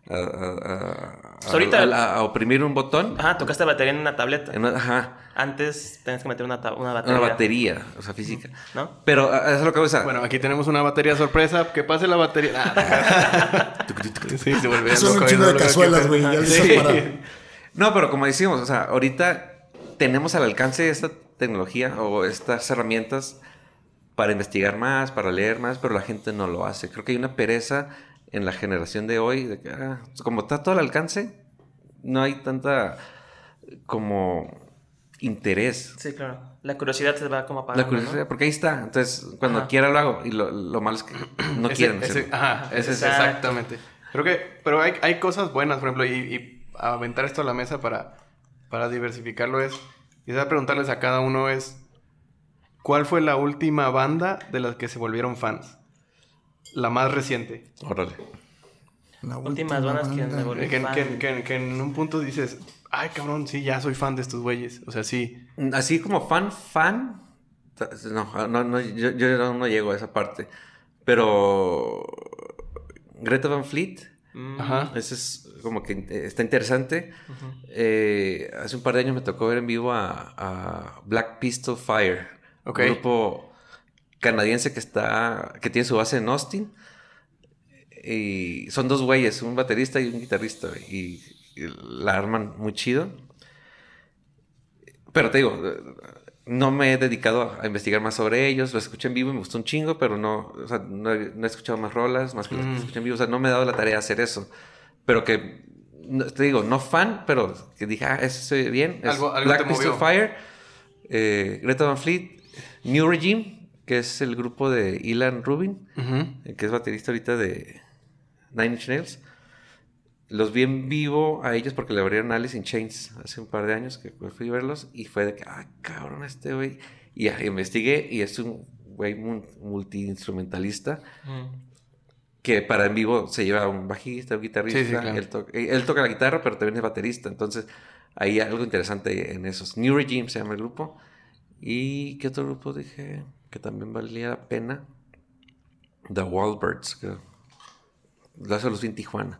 a, a- a- a- ahorita- a- a oprimir un botón. Ajá, tocaste batería en una tableta. en una- ajá, Antes tenías que meter una, una batería. una batería, o sea, física. ¿No? Pero eso es lo que voy a decir. Bueno, aquí tenemos una batería sorpresa. Que pase la batería. Ah, sí, se volvía Son un loco, para... No, pero como decimos, o sea, ahorita tenemos al alcance esta tecnología o estas herramientas para investigar más, para leer más, pero la gente no lo hace. Creo que hay una pereza en la generación de hoy, de que, ah, como está todo al alcance, no hay tanta como interés. Sí, claro. La curiosidad se va como apagando. La curiosidad, ¿no? porque ahí está. Entonces, cuando Ajá. quiera lo hago. Y lo, lo malo es que no Ese- quieren ese- ajá, ese es exactamente. Creo que, pero hay, hay cosas buenas, por ejemplo, y, y aventar esto a la mesa para, para diversificarlo es, quizás preguntarles a cada uno es, ¿cuál fue la última banda de las que se volvieron fans? La más reciente. Órale. La Últimas última bandas que banda. me volví- Que, fan. que- que- que en un punto dices, ay cabrón, sí, ya soy fan de estos güeyes. O sea, sí. Así como fan, fan. No, no, no, yo, yo no, llego a esa parte. Pero. Greta Van Fleet. Mm, Ajá. Ese es como que está interesante. Eh, hace un par de años me tocó ver en vivo a, a Black Pistol Fire. Ok. Un grupo canadiense que está. que tiene su base en Austin. Y son dos güeyes, un baterista y un guitarrista. Y, y la arman muy chido. Pero te digo, no me he dedicado a investigar más sobre ellos. Lo escuché en vivo y me gustó un chingo, pero no, o sea, no, he, no he escuchado más rolas, más que las que Mm. escuché en vivo. O sea, no me he dado la tarea de hacer eso. Pero que, no- te digo, no fan, pero que dije, ah, eso bien. Es Algo- algo Black movió. Fire, eh, Greta Van Fleet, New Regime, que es el grupo de Ilan Rubin, Ujú. eh, que es baterista ahorita de Nine Inch Nails. Los vi en vivo a ellos porque le abrieron Alice in Chains hace un par de años que fui a verlos y fue de que, ah, cabrón, este güey. Y ya, investigué y es un güey mu- multiinstrumentalista mm. que para en vivo se lleva un bajista, un guitarrista. Sí, sí, claro. él, to- él toca la guitarra, pero también es baterista. Entonces, hay algo interesante en esos. New Regime se llama el grupo. ¿Y qué otro grupo dije que también valía la pena? The Wallbirds, creo. Eso los vi en Tijuana.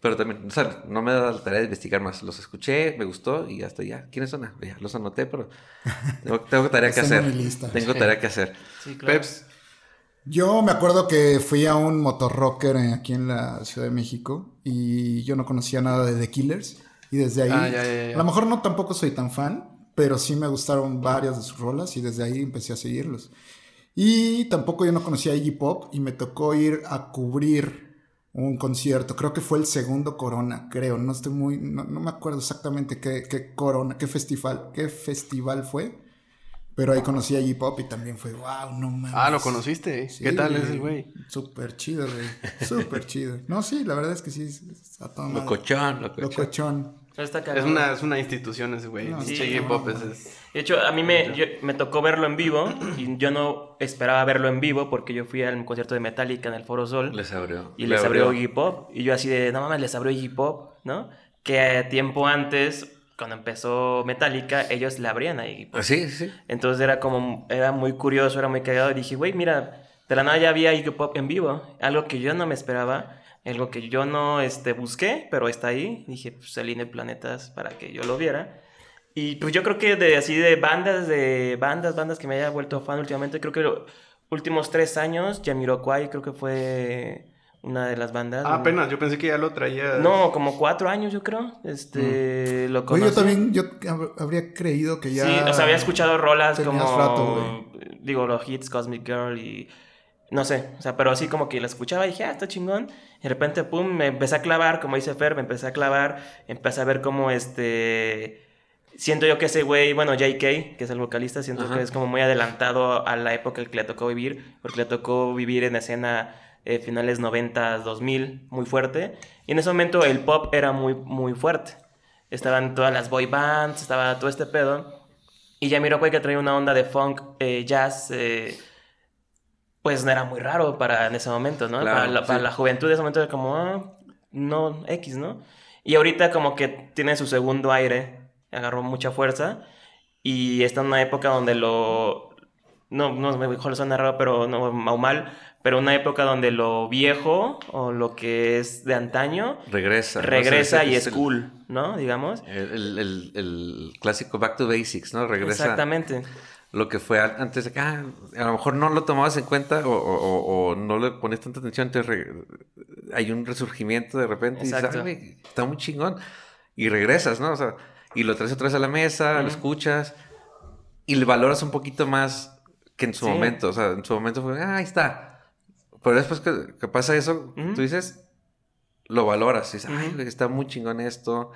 Pero también, o sea, no me da la tarea de investigar más. Los escuché, me gustó y hasta ya. ¿Quiénes son? Ah, Ya, los anoté, pero tengo, tengo tarea que hacer. Tengo tarea que hacer. Sí, claro. Peps. Yo me acuerdo que fui a un motorrocker aquí en la Ciudad de México y yo no conocía nada de The Killers. Y desde ahí, Ah, ya, ya, ya. a lo mejor no tampoco soy tan fan, pero sí me gustaron varias de sus rolas y desde ahí empecé a seguirlos. Y tampoco yo no conocía a Iggy Pop y me tocó ir a cubrir un concierto, creo que fue el segundo Corona, creo, no estoy muy, no, no me acuerdo exactamente qué, qué, Corona, qué festival, qué festival fue, pero ahí conocí a Iggy Pop y también fue, wow, no mames. Ah, lo conociste, ¿eh? Sí, ¿qué tal güey. es el güey? Súper chido, güey, súper chido. No, sí, la verdad es que sí, es- es a toda madre. Locochón, locochón. Locochón. Está Es una, es una institución ese güey. No, Sí, sí, no, es- es- De hecho, a mí me, yo- me tocó verlo en vivo y yo no esperaba verlo en vivo porque yo fui al concierto de Metallica en el Foro Sol Les abrió. y Le les abrió Iggy Pop. Y yo así de, no mames, les abrió Iggy Pop, ¿no? Que tiempo antes, cuando empezó Metallica, ellos le abrían a Iggy Pop. Sí, sí. Entonces era como, era muy curioso, era muy cagado. Y dije, güey, mira, de la nada ya había Iggy Pop en vivo. Algo que yo no me esperaba, algo que yo no este, busqué, pero está ahí. Dije, pues alinee planetas para que yo lo viera. Y pues yo creo que de así de bandas, de bandas, bandas que me haya vuelto fan últimamente, creo que los últimos tres años, Jamiroquai creo que fue una de las bandas. Ah, apenas, yo pensé que ya lo traía. No, como cuatro años yo creo. Este, lo Oye, conocí. yo también, yo hab- habría creído que ya... Sí, o sea, había escuchado rolas como. rato, digo, los hits Cosmic Girl y. No sé, o sea, pero así como que la escuchaba y dije, ah, está chingón. Y de repente, pum, me empecé a clavar, como dice Fer, me empecé a clavar. Empecé a ver cómo este. Siento yo que ese güey, bueno, JK, que es el vocalista, siento Ajá. que es como muy adelantado a la época que le tocó vivir, porque le tocó vivir en escena eh, finales 90, 2000, muy fuerte. Y en ese momento el pop era muy, muy fuerte. Estaban todas las boy bands, estaba todo este pedo. Y Jamiroquai que traía una onda de funk, eh, jazz, eh, pues no era muy raro para en ese momento, ¿no? Claro, para, la, para sí. la juventud de ese momento era como, ah, no, X, ¿no? Y ahorita como que tiene su segundo aire, agarró mucha fuerza y está en una época donde lo... No, no, mejor suena raro, pero no, mal, pero una época donde lo viejo o lo que es de antaño Regresa. regresa O sea, y es el- cool, ¿no? Digamos. El, el- el- el clásico Back to Basics, ¿no? Regresa Exactamente. Lo que fue antes de que ah, a lo mejor no lo tomabas en cuenta o, o- o- no le pones tanta atención, entonces re- hay un resurgimiento de repente y dices, Exacto. "Ay, güey, está muy chingón. Y regresas, ¿no? O sea, y lo traes otra vez a la mesa, lo Ujú. escuchas y le valoras un poquito más que en su Sí. momento. O sea, en su momento fue, ah, ahí está. Pero después que, que pasa eso, Ujú. tú dices, lo valoras. Y dices, ay, Ujú. güey, está muy chingón esto.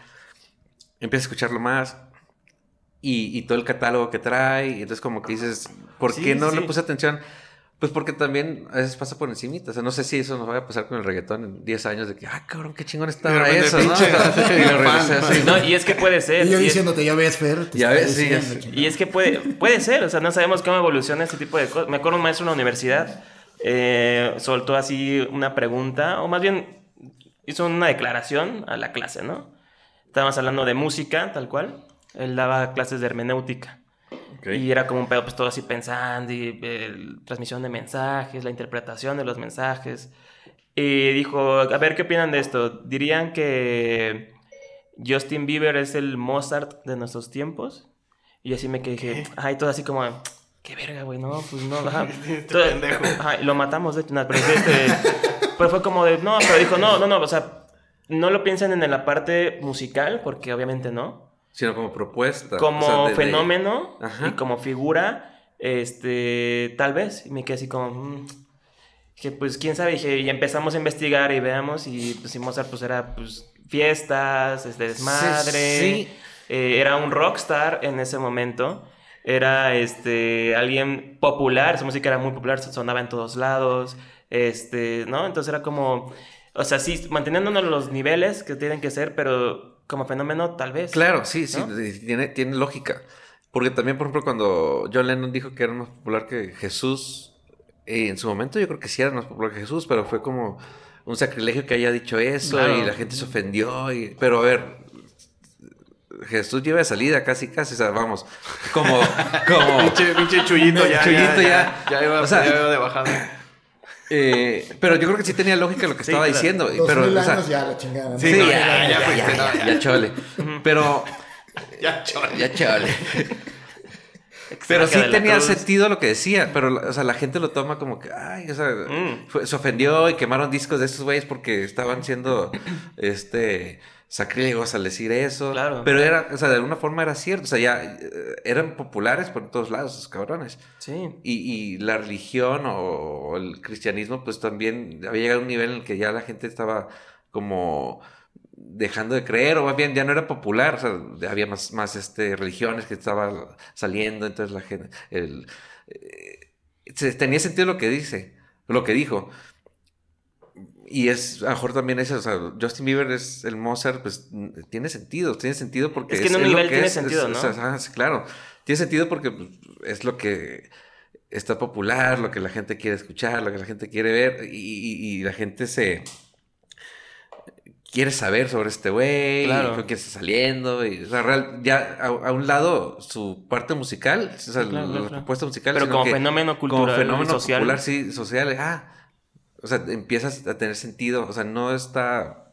Empiezas a escucharlo más. Y, y todo el catálogo que trae. Y entonces como que dices, ¿por Sí, qué no sí. le puse atención? Pues porque también a veces pasa por encimita. O sea, no sé si eso nos vaya a pasar con el reggaetón en 10 años de que, ah, cabrón, qué chingón estaba eso, ¿no? pinche, Y No, y es que puede ser. Y yo y es- diciéndote, ya ves, Fer. Ya ves, sí, es-. Y es que puede, puede ser, o sea, no sabemos cómo evoluciona este tipo de cosas. Me acuerdo un maestro en la universidad eh, soltó así una pregunta, o más bien hizo una declaración a la clase, ¿no? Estábamos hablando de música, tal cual. Él daba clases de hermenéutica. Ok. Y era como un pedo, pues todo así pensando, y eh, transmisión de mensajes, la interpretación de los mensajes. Y dijo, a ver, ¿qué opinan de esto? ¿Dirían que Justin Bieber es el Mozart de nuestros tiempos? Y así me quedé, ay, todo así como, qué verga, güey, no, pues no, ajá. Este Todo- pendejo. ajá, lo matamos, de hecho, no, pero, este, pero fue como de, no, pero dijo, no, no, no, o sea, no lo piensen en la parte musical, porque obviamente no Sino como propuesta. como o sea, de- de- fenómeno y como figura, este, tal vez. Y me quedé así como, mm, que pues quién sabe, dije, y empezamos a investigar y veamos y pues y Mozart pues era pues fiestas, este desmadre, Sí, sí. eh, era un rockstar en ese momento. Era este alguien popular, su música era muy popular, sonaba en todos lados, este, ¿no? Entonces era como, o sea, sí, manteniéndonos los niveles que tienen que ser, pero como fenómeno tal vez. Claro, sí, sí, ¿no? sí, tiene, tiene lógica. Porque también, por ejemplo, cuando John Lennon dijo que era más popular que Jesús, eh, en su momento yo creo que sí era más popular que Jesús, pero fue como un sacrilegio que haya dicho eso Claro. y la gente se ofendió. Y... Pero a ver, Jesús lleva de salida casi, casi, o sea, vamos, como... como Pinche, pinche chullito ya. Chullito ya. ya. Ya iba, O sea, ya iba de bajada. Eh, pero yo creo que sí tenía lógica lo que Sí, estaba claro. diciendo. Dos pero, mil o sea, años ya la chingada. ¿no? Sí, Sí, no, ya, ya, ya, ya ya, ya, no, ya, ya. ya, chole. Pero, Ya, chole. ya, chole. Pero sí tenía cruz. sentido lo que decía, pero o sea, la gente lo toma como que, ay, o sea, Mm. fue- se ofendió y quemaron discos de estos güeyes porque estaban siendo, este, sacrílegos al decir eso. Claro. Pero era, o sea, de alguna forma era cierto. O sea, ya eh, eran populares por todos lados, esos cabrones. Sí. Y, y la religión o, el cristianismo, pues también había llegado a un nivel en el que ya la gente estaba como dejando de creer, o más bien ya no era popular, o sea, había más, más este, religiones que estaban saliendo, entonces la gente, el, eh, tenía sentido lo que dice, lo que dijo. Y es, a lo mejor también eso, o sea, Justin Bieber es el Mozart, pues tiene sentido, tiene sentido porque Es que en un lo nivel que tiene es, sentido, es- ¿no? o sea, claro, tiene sentido porque pues, es lo que está popular, lo que la gente quiere escuchar, lo que la gente quiere ver, y, y- y la gente se quiere saber sobre este güey, Claro. y qué está saliendo, y, o sea, real- ya a, a un lado su parte musical, o sea, claro, la claro, propuesta musical, Pero como que fenómeno cultural como fenómeno social. popular, sí, social, ah, o sea, empiezas a tener sentido, o sea, no está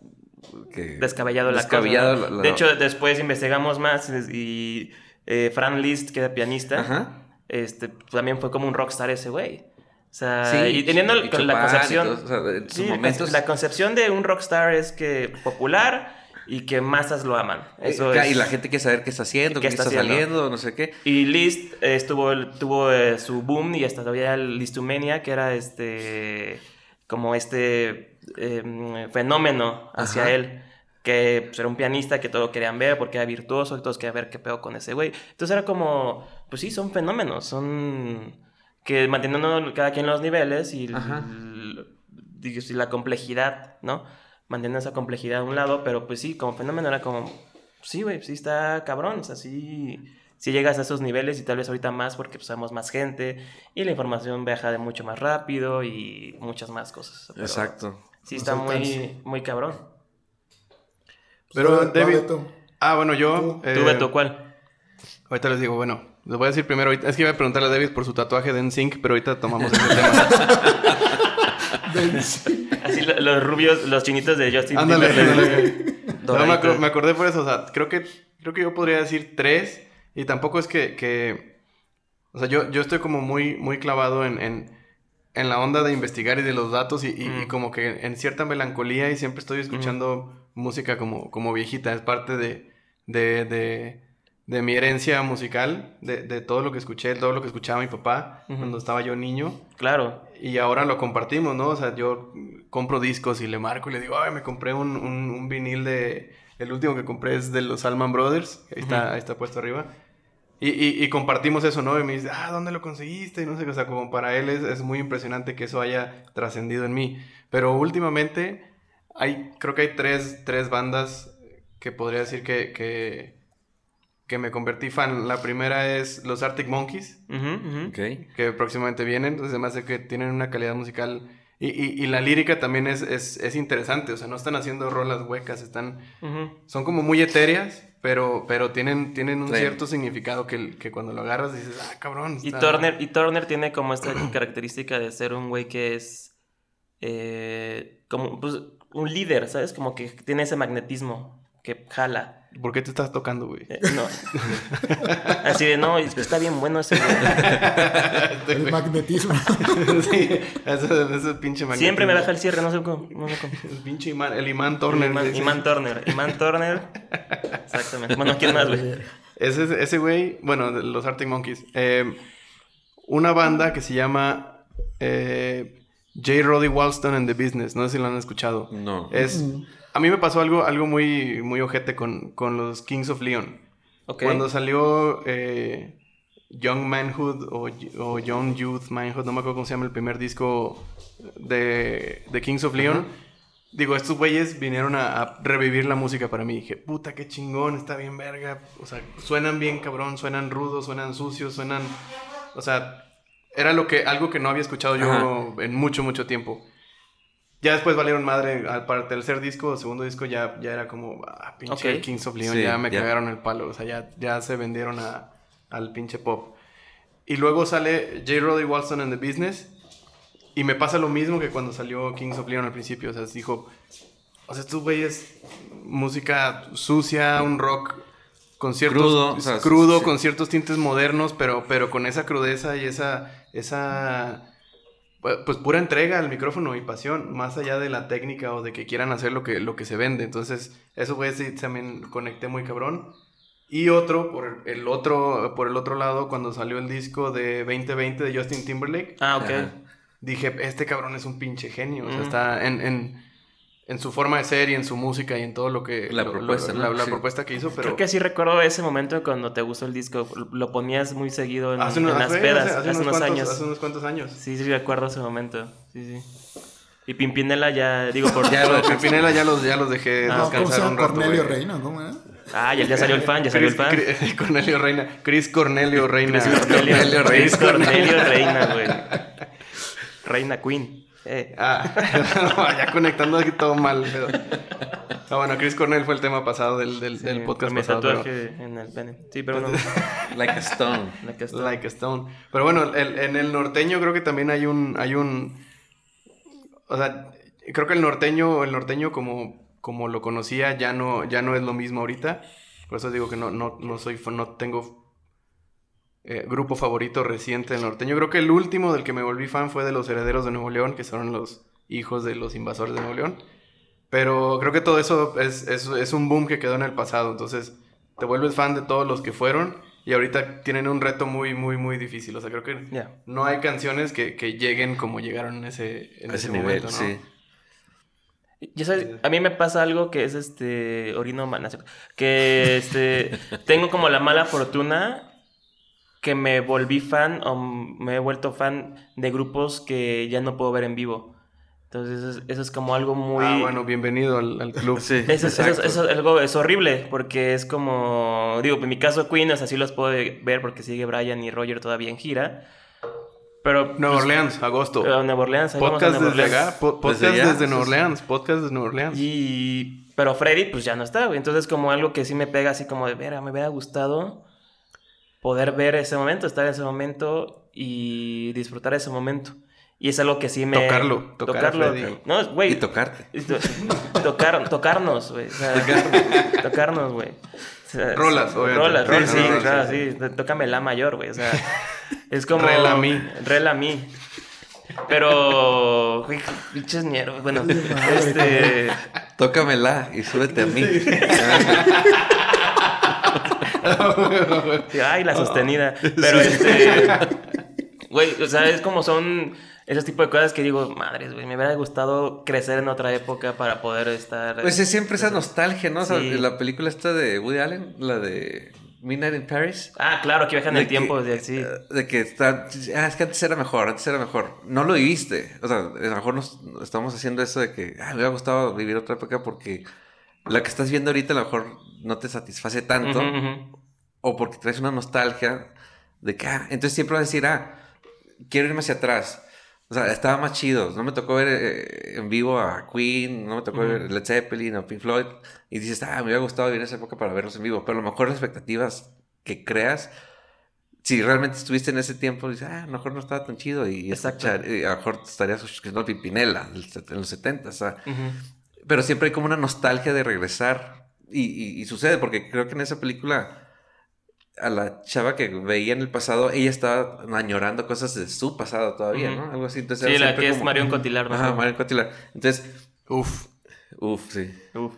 que- descabellado la descabellado cosa. la- la- De hecho, después investigamos más y eh, Fran Liszt, que era pianista, Ajá. este, también fue como un rockstar ese güey. O sea, Sí, y teniendo y la y concepción... todo, o sea, en sus Sí, la momentos- la concepción de un rockstar es que popular y que masas lo aman. Eso Eh, es- Y la gente quiere saber qué está haciendo, ¿Qué está está, haciendo? saliendo, no sé qué. Y Liszt eh, estuvo, tuvo eh, su boom y hasta todavía el Listumania, que era este como este eh, fenómeno hacia Ajá. él. Que pues, era un pianista que todos querían ver porque era virtuoso, y todos querían ver qué pedo con ese güey. Entonces era como, pues sí, son fenómenos, son que manteniendo cada quien los niveles y, la complejidad, ¿no? Manteniendo esa complejidad a un lado, pero pues sí, como fenómeno era como, sí, güey, sí está cabrón, o sea, sí, sí llegas a esos niveles y tal vez ahorita más porque pues, somos más gente y la información viaja de mucho más rápido y muchas más cosas. pero Exacto. Sí está muy, muy cabrón. Pero, va David-. Ah, bueno, yo... Tú. eh, ¿Tú, Beto, cuál? Ahorita les digo, bueno, les voy a decir primero, ahorita- es que iba a preguntarle a David por su tatuaje de NSYNC, pero ahorita tomamos ese tema. Así lo- los rubios, los chinitos de Justin Ándale, Timberlake. ándale. No, me, Doraditos. acor- me acordé por eso, o sea, creo que, creo que yo podría decir tres y tampoco es que, que- o sea, yo, yo estoy como muy, muy clavado en, en, en la onda de investigar y de los datos y, y- y Mm. como que en cierta melancolía y siempre estoy escuchando música como, como viejita, es parte de, de, de, de mi herencia musical, de, de todo lo que escuché, todo lo que escuchaba mi papá cuando estaba yo niño. Claro. Y ahora lo compartimos, ¿no? O sea, yo compro discos y le marco y le digo, ay, me compré un, un, un vinil de... El último que compré es de los Allman Brothers. Ahí está, ahí está puesto arriba. Y, y, y compartimos eso, ¿no? Y me dice, ah, ¿dónde lo conseguiste? Y no sé, o sea, como para él es, es muy impresionante que eso haya trascendido en mí. Pero últimamente, hay, creo que hay tres, tres bandas que podría decir que, que, que me convertí fan. La primera es los Arctic Monkeys que próximamente vienen. Entonces, además de que tienen una calidad musical. Y, y- y la lírica también es, es, es interesante. O sea, no están haciendo rolas huecas. Están. Son como muy etéreas. Pero, pero tienen, tienen un Sí. cierto significado que, que cuando lo agarras dices, ah, cabrón. Y Turner, y Turner tiene como esta característica de ser un güey que es eh, como pues, un líder, ¿sabes? Como que tiene ese magnetismo que jala. ¿Por qué te estás tocando, güey? Eh, no. Así de, no, es que está bien bueno ese güey. El magnetismo. sí, ese, ese pinche magnetismo. Siempre me baja el cierre, no sé cómo. No sé cómo. El pinche imán, el imán Turner. Iman, ese- Iman Turner. Iman Turner. Exactamente. Bueno, ¿quién más, güey? Ese, ese güey, bueno, los Arctic Monkeys. eh, una banda que se llama eh, J. Roddy Walston and the Business. No sé si lo han escuchado. No. Es, a mí me pasó algo, algo muy, muy ojete con, con los Kings of Leon. Ok. Cuando salió eh, Young Manhood o, o Young Youth Manhood, no me acuerdo cómo se llama el primer disco de, de Kings of Leon. Digo, estos güeyes vinieron a, a revivir la música para mí. Dije, puta, qué chingón, está bien verga. O sea, suenan bien cabrón, suenan rudos, suenan sucios, suenan... O sea, era lo que, algo que no había escuchado yo Ajá. en mucho, mucho tiempo. Ya después valieron madre. al- Para el tercer disco o segundo disco ya, ya era como, ah, pinche Ok. Kings of Leon, Sí, ya me ya. cagaron el palo. O sea, ya, ya se vendieron a- al pinche pop. Y luego sale J. Roddy Walston and the Business. Y me pasa lo mismo que cuando salió Kings of Leon al principio. O sea, dijo, o sea, estos güeyes, música sucia, un rock con ciertos... Crudo, o sea, crudo, sí. con ciertos tintes modernos, pero, pero con esa crudeza y esa... esa pues, pues, pura entrega al micrófono y pasión, más allá de la técnica o de que quieran hacer lo que, lo que se vende. Entonces, eso güey sí también conecté muy cabrón. Y otro, por el otro, por el otro lado, cuando salió el disco de 2020 de Justin Timberlake, Ah, ok. Ajá. dije, este cabrón es un pinche genio. O sea, Mm. está en, en, en su forma de ser y en su música y en todo lo que... La lo- lo- propuesta, ¿no? la, la Sí. propuesta que hizo, pero... Creo que sí recuerdo ese momento cuando te gustó el disco. Lo ponías muy seguido en, hace en unos, las hace- pedas, hace hace, unos unos cuantos, años. hace unos cuantos años. Sí, sí, recuerdo ese momento. Sí, sí. Y Pimpinela ya, digo, por... Ya Pimpinela ya los, ya los dejé Ah, ¿Cómo se descansar llama? un rato. Cornelio. Reina, ¿cómo era? Ah, ya, ya salió el fan, ya salió el fan. Chris- Cornelio Reina. Chris Cornelio Reina. Chris Cornelio, Cornelio Reina. Chris Cornelio Reina, güey. Reina Queen. Eh. Ah, ya conectando aquí todo mal. Pero... Ah, bueno, Chris Cornell fue el tema pasado del, del, podcast mi pasado. pero- en el pene. Sí, pero no. Like a stone. La que está. Like a Stone. Pero bueno, el- en el norteño creo que también hay un, hay un, o sea, creo que el norteño, el norteño como, como lo conocía ya no, ya no es lo mismo ahorita. Por eso digo que no, no, no soy, fan- no tengo eh, grupo favorito reciente del norteño. Creo que el último del que me volví fan fue de los Herederos de Nuevo León, que son los hijos de los invasores de Nuevo León. Pero creo que todo eso es, es, es un boom que quedó en el pasado. Entonces, te vuelves fan de todos los que fueron y ahorita tienen un reto muy, muy, muy difícil. O sea, creo que no hay canciones que, que lleguen como llegaron en ese, en ese ese nivel, momento, ¿no? sí. Ya sabes, a mí me pasa algo que es este orino que este tengo como la mala fortuna que me volví fan o me he vuelto fan de grupos que ya no puedo ver en vivo. Entonces eso es, eso es como algo muy Ah, bueno, bienvenido al, al club. Sí. Eso, es- eso es- exacto. eso es algo es horrible porque es como digo, en mi caso Queen, o sea, sí los puedo ver porque sigue Brian y Roger todavía en gira. Pero Nueva pues, Orleans, agosto. eh, Nueva Orleans, ahí vamos a podcast Nueva desde Orleans. acá, po- podcast Desde desde, Nueva. Orleans, podcast desde Nueva Orleans. Y... Pero Freddy, pues ya no está, güey. Entonces, como algo que sí me pega así como de, vera, me hubiera gustado poder ver ese momento, estar en ese momento y disfrutar ese momento. Y es algo que sí me... Tocarlo, tocarlo. Freddy. No, güey. Y tocarte. tocar, tocarnos, güey. O sea, tocarnos, güey. O sea, Rolas, obviamente. Rolas, Sí, rolas, sí, sí, sí, claro, sí. sí. Tócame la mayor, güey. O sea, es como... Rela a mí. Rela a mí. Pero, güey, pinches. Bueno, este... Tócamela y súbete a mí. Sí, Ay, la sostenida. Pero este. Güey, o sea, es como son esos tipos de cosas que digo, madres, güey, me hubiera gustado crecer en otra época para poder estar. Pues es siempre esa nostalgia, ¿no? O sea, la película esta de Woody Allen, la de Midnight in Paris. Ah, claro, que viajan el tiempo, de, sí. De que está. Ah, es que antes era mejor, antes era mejor. No lo viviste. O sea, a lo mejor nos estamos haciendo eso de que ah, me hubiera gustado vivir otra época porque la que estás viendo ahorita a lo mejor no te satisface tanto. O porque traes una nostalgia de que, ah, entonces siempre vas a decir, ah, quiero irme hacia atrás. O sea, estaba más chido. No me tocó ver eh, en vivo a Queen, no me tocó Ujú. ver Led Zeppelin o Pink Floyd. Y dices, ah, me hubiera gustado vivir esa época para verlos en vivo. Pero a lo mejor las expectativas que creas, si realmente estuviste en ese tiempo, dices, ah, a lo mejor no estaba tan chido. Y, y a lo mejor estarías escuchando Pimpinela en los 70. O sea. Pero siempre hay como una nostalgia de regresar. Y, y- y sucede, porque creo que en esa película, a la chava que veía en el pasado, ella estaba añorando cosas de su pasado todavía. ¿no? Algo así. Entonces, Sí, la que es Marion Cotillard. ¿no? Ajá, Marion Cotillard. Entonces, Uf. uff, sí. Uf.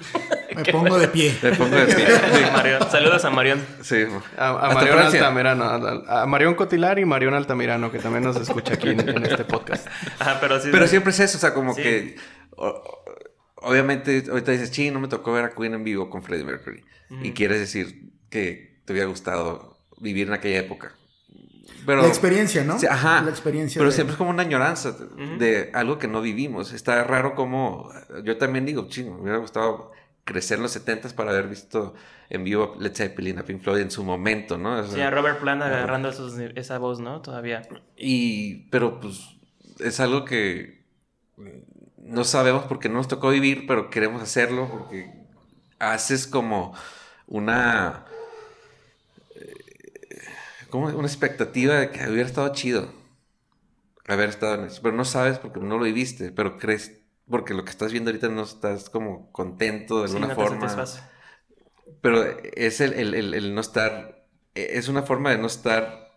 Me pongo de pie. Me pongo de pie. Sí, Marion. Saludos a Marion. Sí. A, a Marión Francia. Altamirano. A, a Marión Cotilar y Marión Altamirano, que también nos escucha aquí en, en este podcast. Ajá, pero sí. Pero siempre es eso, o sea, como Sí. que. o- o- obviamente, ahorita dices, sí, no me tocó ver a Queen en vivo con Freddie Mercury. Y quieres decir que te hubiera gustado vivir en aquella época. Pero, La experiencia, ¿no? Sí, ajá. La experiencia. Pero de- siempre es como una añoranza de algo que no vivimos. Está raro como. Yo también digo, chingo, me hubiera gustado crecer en los 70s para haber visto en vivo Led Zeppelin, a Pink Floyd en su momento, ¿no? O sea, Sí, a Robert Plant agarrando esos- esa voz, ¿no? Todavía. y, pero pues es algo que no sabemos porque no nos tocó vivir, pero queremos hacerlo porque haces como una eh, como una expectativa de que hubiera estado chido haber estado en eso, pero no sabes porque no lo viviste, pero crees porque lo que estás viendo ahorita no estás como contento de Sí, alguna no forma. Pero es el, el- el- el no estar. Es una forma de no estar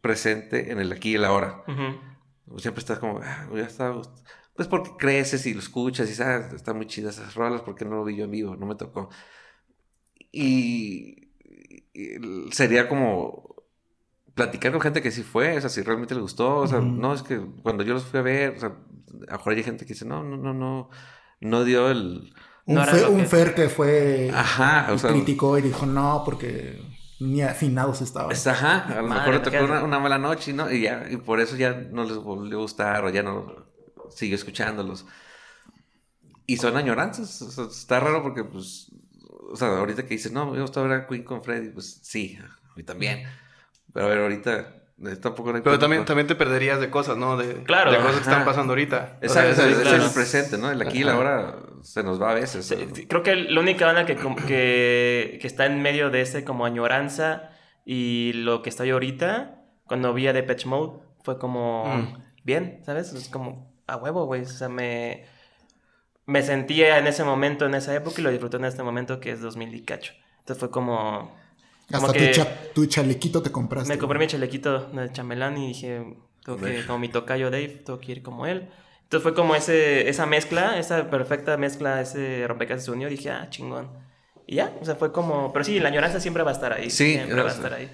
presente en el aquí y el ahora. Siempre estás como, ah, ya está. Pues porque creces y lo escuchas y sabes, están muy chidas esas rolas, porque no lo vi yo en vivo, no me tocó. Y, sería como platicar con gente que sí fue, o sea, si realmente le gustó, o sea, Ujú. no es que cuando yo los fui a ver, o sea, a lo mejor hay gente que dice, no, no, no, no, no dio el... Un, No Fer, lo un que- Fer que fue. Ajá, o sea, criticó y dijo no, porque ni afinados estaban. Ajá, a lo Madre, mejor le tocó una, una mala noche, ¿no? Y ya, y por eso ya no les volvió a gustar o ya no siguió escuchándolos. Y son añoranzas, o sea, está raro porque, pues, o sea, ahorita que dices, no, me gusta ver a Queen con Freddy, pues sí, a mí también. Pero a ver, ahorita tampoco no hay Pero también, para- también te perderías de cosas, ¿no? De, Claro, de cosas que están pasando ahorita. O Exacto, sea, eso- es, claro. es el presente, ¿no? El aquí y la Ajá. hora se nos va a veces. Sí, ¿no? sí, creo que la única banda que, que, que está en medio de ese como añoranza y lo que estoy ahorita, cuando vi a Depeche Mode, fue como Mm. bien, ¿sabes? Es como a huevo, güey. O sea, me, me sentía en ese momento, en esa época y lo disfruté en este momento que es 2000 y cacho. Entonces fue como... Hasta tu, cha- tu chalequito te compraste. me compré mi chalequito de chambelán y dije, tengo que, como mi tocayo Dave, tengo que ir como él. Entonces fue como ese, esa mezcla, esa perfecta mezcla, ese rompecabezas se unió. Dije, ah, chingón. Y ya, o sea, fue como... Pero sí, la añoranza siempre va a estar ahí. Sí, Siempre va a estar ahí.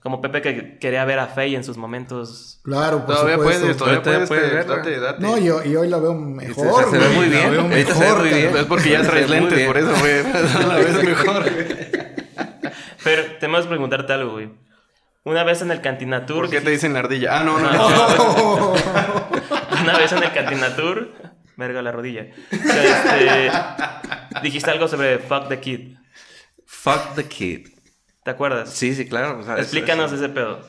Como Pepe que quería ver a Faye en sus momentos... Claro, por Todavía supuesto. puedes, todavía Todavía puedes, puedes verla. date, date. No, yo, y hoy la veo mejor. se ve güey, muy la bien, veo ahorita se ve mejor, muy bien. Es porque ya traes lentes, por eso, güey. La ves mejor. Pero tenemos que preguntarte algo, güey. Una vez en el Cantina Tour... ¿Por qué te dicen la ardilla? Ah, no, no. Oh, Una vez en el Cantina Tour, verga la rodilla. Este, dijiste algo sobre Fuck the Kid. Fuck the kid. ¿Te acuerdas? Sí, sí, claro. o sea, es- Explícanos es- ese pedo.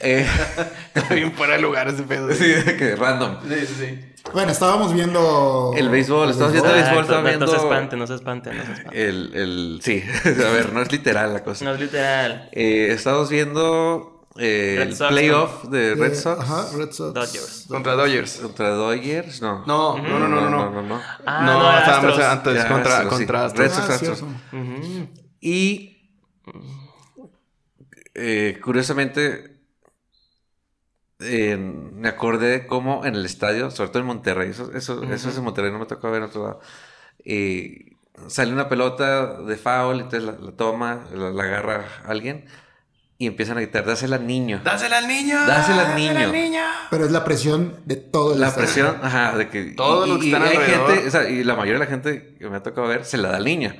eh, Está bien fuera de lugar ese pedo. sí, de que random. sí, sí. sí. Bueno, estábamos viendo. El béisbol, estamos viendo Exacto, béisbol, estamos no, no se viendo- espante, no se espante, no se espante. El, el, sí, a ver, no es literal la cosa. No es literal. Eh, estamos viendo eh, Red el Sox, playoff de Eh, Red Sox Ajá, Red Sox. Dodgers. Contra Dodgers. contra Dodgers, no. No, no, no, no, no. no. no, no. Ah, no, no, estábamos Astros. antes Ya, contra, Astros, sí. contra Astros. Red Ah, Sox, Astros. cierto. Ujú. Y eh, curiosamente eh, me acordé de cómo en el estadio, sobre todo en Monterrey, eso, eso, eso es en Monterrey, no me tocó ver en otro lado. eh, sale una pelota de foul, entonces la, la toma, la, la agarra alguien y empiezan a gritar, dásela al niño. ¡Dásela al niño! Dásela al niño. Pero es la presión de todo el La estadio. presión, ajá, de que... Todos los que están hay alrededor. gente, o sea, y la mayoría de la gente que me ha tocado ver se la da al niño.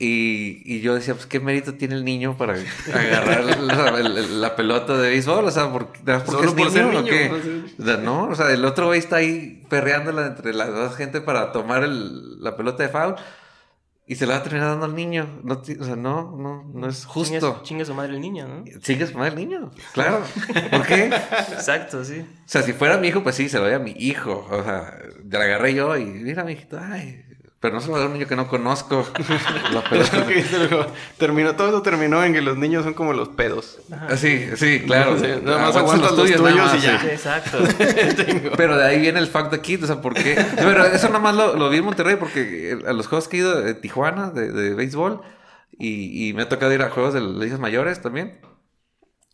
Y, y yo decía, pues, ¿qué mérito tiene el niño para agarrar la, la- la pelota de béisbol? O sea, ¿por, porque Solo es por ser niño, o niño, qué? no sé. O sea, no, o sea, el otro güey está ahí perreándola entre las dos gente para tomar el- la pelota de foul y se la va a terminar dando al niño. No, o sea, no, no, no es Chingue, justo. chingue su madre el niño, ¿no? Sigues mal el niño, claro. ¿Por qué? Exacto, sí. O sea, si fuera mi hijo, pues sí, se lo doy a mi hijo. O sea, la agarré yo y mira, mi hijito, ay. Pero no se lo doy a un niño que no conozco. La Es lo pelota. que dice luego. Terminó, todo eso terminó en que los niños son como los pedos. Ah, Sí, sí, claro. Sí, nada más Aguantas aguantas los tuyos nada y ya. Sí, exacto. Pero de ahí viene el fuck the kid, o sea, ¿por qué? Pero eso nada más lo, lo vi en Monterrey porque a los juegos que he ido de Tijuana, de, de béisbol, y, y me ha tocado ir a juegos de ligas mayores también.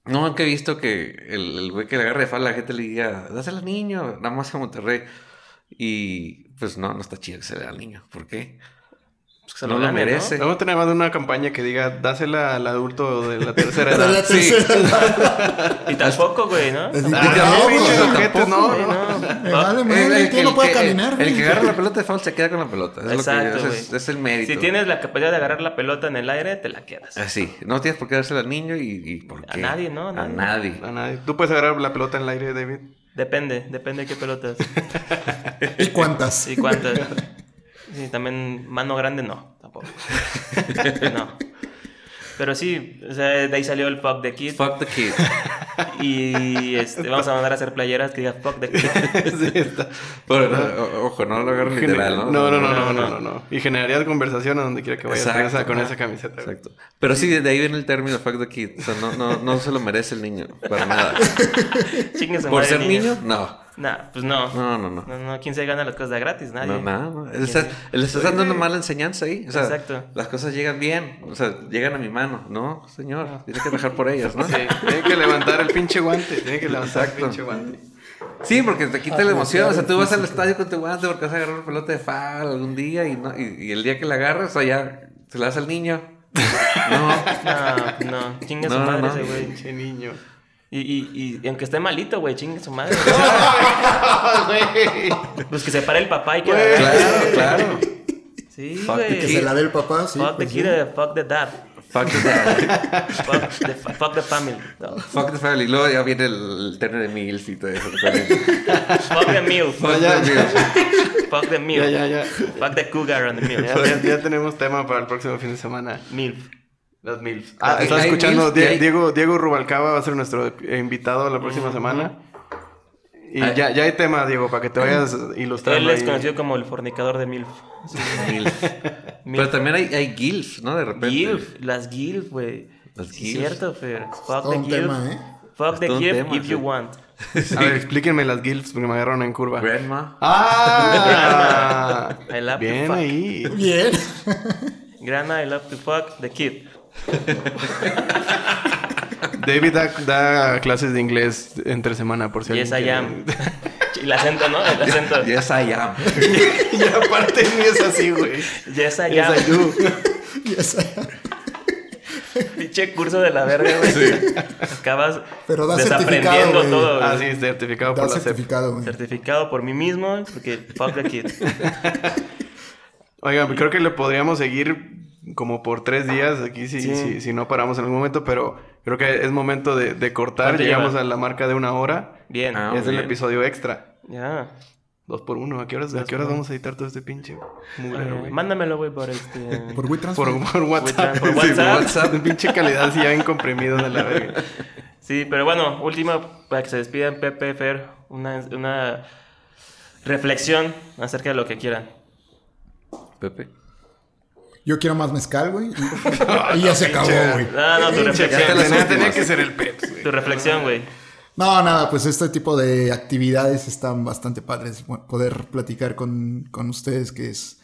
No, nunca he visto que el, el güey que le agarre de falda, la gente le diga, dásela al niño, nada más en Monterrey. Y pues no, no está chido que se le dé al niño. ¿Por qué? Pues que se no lo lo gane, ¿no? merece. Vamos a tener más de una campaña que diga, dásela al adulto de la tercera la edad. Sí. tercera edad. Y tampoco, güey, ¿no? Ah, no, no, no, no, no. no. Me vale El- madre, el- el tío no el puede que- caminar. El, güey. que agarra la pelota de foul se queda con la pelota. Es, Exacto, lo que, es, es el mérito. Si tienes la capacidad de agarrar la pelota en el aire, te la quedas. Así. No tienes por qué dársela al niño y, y ¿por A qué? nadie, ¿no? A A nadie. nadie. A nadie. Tú puedes agarrar la pelota en el aire, David. Depende, depende de qué pelotas. ¿Y cuántas? ¿Y cuántas? Sí, también mano grande no, tampoco. No. Pero sí, o sea, de ahí salió el fuck the kid. Fuck the kid. Y este, vamos a mandar a hacer playeras que diga fuck the kid. sí, está. Pero, o- ojo, no lo agarren literal, ¿no? No, no, no, no, no, no, no. Y generarías conversación a donde quiera que vayas con Exacto. esa, con esa camiseta. Exacto. Pero sí, de ahí viene el término fuck the kid. O sea, no, no, no se lo merece el niño. Para nada. Por ser niño, no. Nah, pues no. No, no, no. No, no, ¿quién se gana las cosas de gratis? Nadie. No, nada, no. Le estás, le estás dando una mala enseñanza ahí. O sea, Exacto. las cosas llegan bien. O sea, llegan a mi mano. No, señor. Tiene que bajar por ellas, ¿no? Sí, tiene que levantar el pinche guante. Tiene que levantar Exacto. el pinche guante. Sí, porque te quita la emoción. O sea, tú vas al estadio con tu guante porque vas a agarrar una pelota de fal algún día y, no, y, y el día que la agarras, o sea, ya se la das al niño. No. No, no. Chingue su No, madre no. ese güey. Pinche niño. Y, y, y aunque esté malito, güey, chingue su madre. Güey. pues que se pare el papá y que. Claro, claro. Sí, Fuck güey. Que se la dé el papá, sí. Fuck the pues kid, sí. fuck the dad. Fuck the, dad. Fuck the, fuck the family. No. Fuck the family. Luego ya viene el, el término de milf y todo eso. Fuck the milf. Fuck ya, the milf. Fuck the milf. Ya, ya, ya. Fuck the cougar on the milf. Ya, ya- ya tenemos tema para el próximo fin de semana. Milf. Las MILFs. Ah, ¿Hay- estaba hay escuchando. MILFs? Die- ¿Y hay- Diego, Diego Rubalcaba va a ser nuestro invitado la próxima semana. Y Hay- ya, ya hay tema, Diego, para que te vayas ilustrando. Él es ahí. conocido como el fornicador de milf. Milf. Pero Milf. también hay, hay gilf, ¿no? De repente. Gilf, las gilf, güey. Las Sí, gilfs. cierto, Fer. Fuck the un gilf. tema, ¿eh? Fuck the gilf tema, if sí. you want. A ver, explíquenme las GILFs porque me agarraron en curva. Grandma. ¡Ah! I love to Bien fuck. ahí. Bien. Grandma, I love to fuck the kid. David da, da clases de inglés entre semana, por si Yes, alguien I am. el acento, ¿no? El acento. Yes, I am. y aparte ni es así, güey. Yes, I Yes, am. I do. Yes. Pinche curso de la verga, güey. Acabas Pero da desaprendiendo certificado, todo. güey. Ah, sí, certificado Da por la CEP. certificado, güey. Certificado por mí mismo, porque fuck the kid. Oigan, creo que le podríamos seguir como por tres días aquí si, Sí. si, si no paramos en algún momento, pero creo que es momento de, de cortar. ¿Cuánto Llegamos lleva? a la marca de una hora. Bien. Ah, es el episodio extra. Ya. Dos por uno. ¿A qué horas, a qué horas vamos a editar todo este pinche mugrero, Eh, güey? mándamelo, güey, por este. Por WeTransfer. Por, por WhatsApp. Por Sí, WhatsApp. WhatsApp. pinche calidad así ya bien comprimido de la verga. Sí, pero bueno, última, para que se despidan, Pepe, Fer, una, una reflexión acerca de lo que quieran. Pepe. Yo quiero más mezcal, güey. Y, y ya se acabó, güey. No, no, tu reflexión. tenía, que ser el Peps, güey. Tu reflexión, güey. No, nada, pues este tipo de actividades están bastante padres. Bueno, Poder platicar con, con ustedes, que es.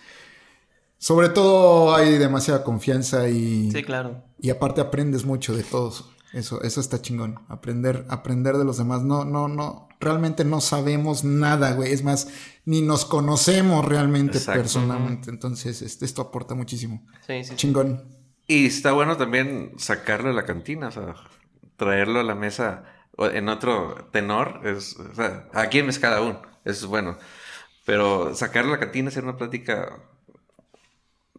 Sobre todo hay demasiada confianza y. Sí, claro. Y aparte aprendes mucho de todos. Eso, eso está chingón. Aprender, aprender de los demás. No, no, no. Realmente no sabemos nada, güey. Es más, ni nos conocemos realmente Exacto. personalmente. Entonces, este, esto aporta muchísimo. Sí, sí. sí. Chingón. Y está bueno también sacarlo de la cantina, o sea, traerlo a la mesa o en otro tenor. Es, o sea, aquí en mezcal aún, eso es bueno. Pero sacarlo a la cantina, hacer una plática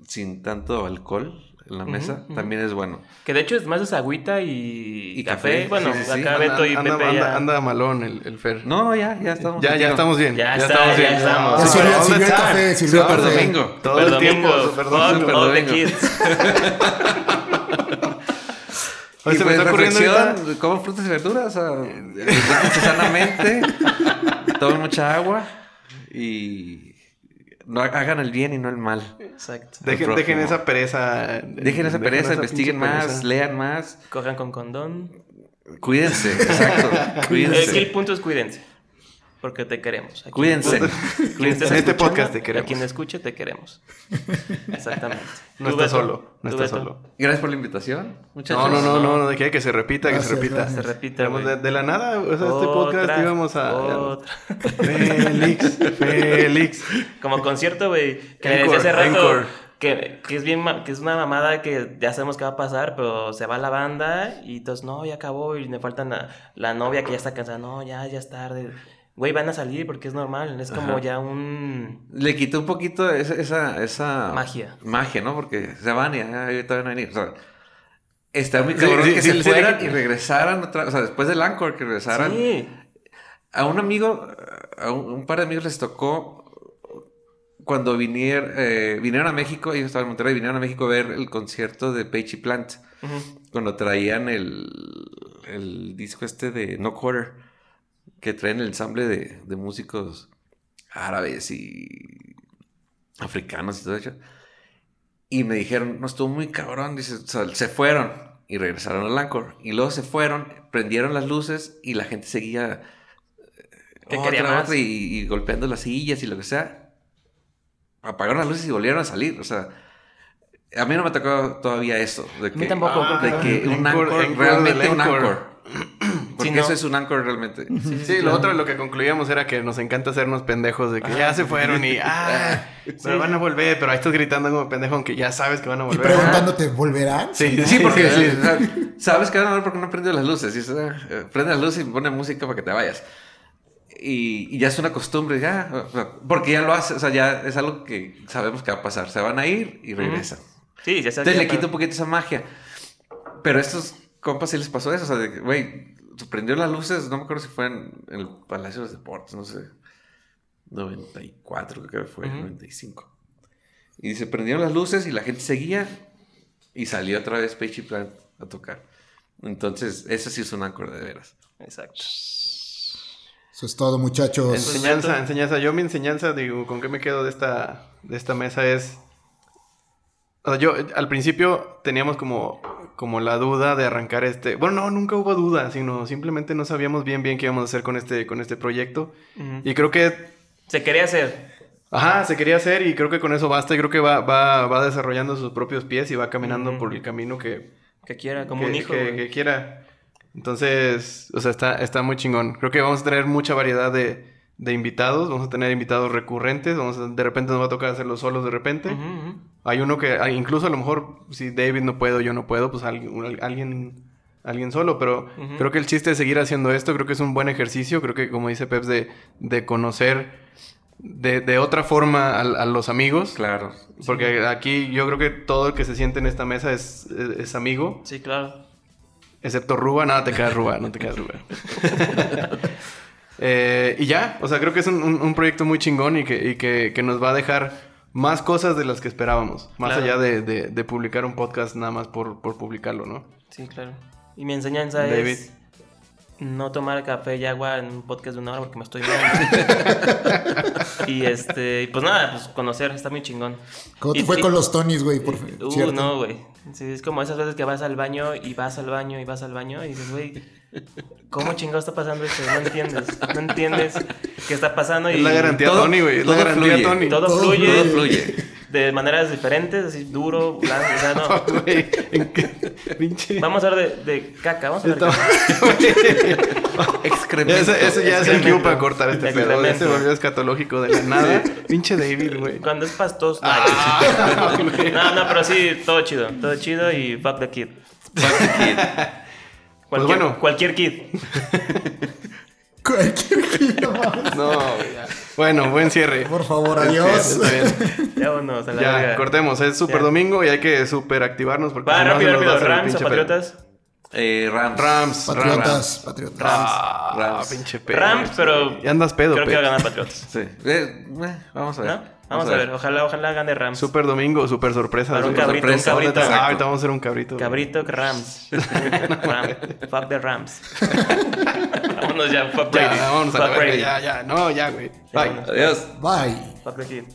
sin tanto alcohol en la mesa, también es bueno. Que de hecho es más es agüita y, Y café. café, Bueno, sí, sí, sí. acá Beto y anda, Pepe anda- ya. anda malón el, el Fer. No, no, ya, ya estamos. Ya, ya estamos bien. Ya Ya, está, estamos ya bien. estamos. Ya sirvió, sirvió el café, sirvió el domingo. Todo el tiempo, all the kids. Oye, Y se me pues, está ocurriendo coman frutas y verduras, o sea, aliméntense sanamente, tomen mucha agua y no hagan el bien y no el mal. Exacto. Dejen, dejen esa pereza. Dejen esa pereza, investiguen más, pereza. lean más, Cojan con condón. cuídense, exacto, que el cuídense. punto es cuídense. Porque te queremos. Aquí. Cuídense. Quien estés En este podcast te queremos. A quien escuche, te queremos. Exactamente. No Tú, está Beto, solo, no tú, está Beto. solo. Gracias por la invitación, muchachos. No, no, no, no, no, de que, que se repita, que se repita. gracias. Se repita, Digamos, güey. de, de la nada, o sea, este podcast Otra, íbamos a. otra. Félix, Félix. Como concierto, güey. Que le Encore, decía hace rato encore. que, que es bien que es una mamada que ya sabemos que va a pasar, pero se va la banda y entonces no, ya acabó y me falta la, la novia que ya está cansada. No, ya, ya es tarde. Güey, van a salir porque es normal. Es como Ajá. ya un. Le quitó un poquito esa, esa, esa Magia. Magia, ¿no? Porque se van y ya, ahorita van a venir. O sea, está muy cabrón sí, que sí, se sí, fueran y regresaran otra O sea, después del Anchor, que regresaran. Sí. A un amigo, a un, un par de amigos les tocó cuando vinier- eh, vinieron a México, ellos estaban en Monterrey, vinieron a México a ver el concierto de Page y Plant. Cuando traían el, el disco este de No Quarter, que traen el ensamble de, de músicos árabes y africanos y todo eso. Y me dijeron, no, estuvo muy cabrón. Dice, o sea, se fueron y regresaron al Anchor. Y luego se fueron, prendieron las luces y la gente seguía eh, ¿Qué otra, quería más? otra, y, y golpeando las sillas y lo que sea. Apagaron las luces y volvieron a salir. O sea, a mí no me tocó todavía eso. De que, mí tampoco, Ah, De que un encore, anchor, realmente un encore. anchor. Porque Sí, ¿no? eso es un anchor realmente. Sí, lo otro lo que concluíamos era que nos encanta hacernos pendejos de que ya se fueron y ah, pero van a volver, pero ahí estás gritando como pendejo aunque ya sabes que van a Y volver. preguntándote, ¿volverán? Sí, Sí, porque sabes que van a ver porque no prendido las luces. Y ah, eh, prende las luces y pone música para que te vayas. Y, y ya es una costumbre, ya. Porque ya lo hace, o sea, ya es algo que sabemos que va a pasar. Se van a ir y regresan. Sí, ya sabes. Entonces que le ya quita un poquito esa magia. Pero a estos compas sí les pasó eso. O sea, güey, prendió las luces, no me acuerdo si fue en, en el Palacio de los Deportes, no sé. 94 creo que fue, Ujú. 95. Y se prendieron las luces y la gente seguía y salió otra vez Peachy Plant a tocar. Entonces, ese sí es un anchor de veras. Exacto. Eso es todo, muchachos. Enseñanza, enseñanza. Yo mi enseñanza, digo, ¿con qué me quedo de esta, de esta mesa? Es... O sea, yo al principio teníamos como, como la duda de arrancar este... Bueno, no, nunca hubo duda, sino simplemente no sabíamos bien bien qué íbamos a hacer con este, con este proyecto. Y creo que Se quería hacer. Ajá, se quería hacer y creo que con eso basta y creo que va, va, va desarrollando sus propios pies y va caminando por el camino que, Que quiera, como que, un hijo. que- que quiera. Entonces, o sea, está, está muy chingón. Creo que vamos a tener mucha variedad de, de invitados, vamos a tener invitados recurrentes, vamos a- de repente nos va a tocar hacerlo solos de repente. Hay uno que, incluso a lo mejor, si David no puede o yo no puedo, pues alguien, alguien, alguien solo, pero creo que el chiste de seguir haciendo esto, creo que es un buen ejercicio, creo que como dice Peps, de, de conocer de, de otra forma a, a los amigos. Claro. Porque aquí yo creo que todo el que se siente en esta mesa es, es, es amigo, Sí, claro. excepto Ruba, nada, te quedas Ruba, no te quedas Ruba. Eh, y ya, o sea, creo que es un, un- un proyecto muy chingón y, que, y que, que nos va a dejar más cosas de las que esperábamos. Más Claro. allá de, de- de publicar un podcast nada más por, por publicarlo, ¿no? Sí, claro. Y mi enseñanza David. es no tomar café y agua en un podcast de una hora porque me estoy viendo. y este, y pues nada, pues conocer, está muy chingón. ¿Cómo te Y- fue y- con los Tonys, güey? Por Uh, cierto? no, güey. Sí, es como esas veces que vas al baño y vas al baño y vas al baño y dices, güey, ¿cómo chingado está pasando esto? No entiendes. No entiendes qué está pasando y Es la garantía todo- Tony, güey. Es la todo garantía fluye. Tony. todo, Todo fluye, Todo fluye. de maneras diferentes, así duro, blanco, o sea, no. Pinche... Vamos a hablar de, de caca, vamos a hablar de Está- caca. Excremento. Eso, eso ya es el cue para cortar este pedo. Ya se volvió escatológico de la nada. Pinche David, güey. Cuando es pastoso. Ah, no, no, pero sí, todo chido. Todo chido y fuck the kid. Fuck the kid. Cualquier, Pues bueno. cualquier kid. Cualquier más. No, ya. Bueno, buen cierre. Por favor, Buen adiós. cierre, está bien. Ya vámonos a la Ya, verga. cortemos. Es super Ya. domingo y hay que super activarnos porque Va, rápido, rápido. Rams o Patriotas. Eh, Rams. Rams. Patriotas, patriotas. Ah, Rams. pinche pedo. Rams, pero. Y andas pedo, Creo que va a ganar Patriotas. Sí. Eh, eh, vamos a ver. ¿No? Vamos a ver. Ojalá, ojalá gane Rams. Super domingo, super sorpresa. Para un super cabrito, sorpresa. un cabrito. Ah, ahorita vamos a hacer un cabrito. Cabrito que Rams. Ram. Fuck the Rams. Vámonos ya. Fuck Ya, Brady. vámonos a la verga. Ya, ya. No, ya, güey. Bye. Adiós. Bye. Fuck the kid.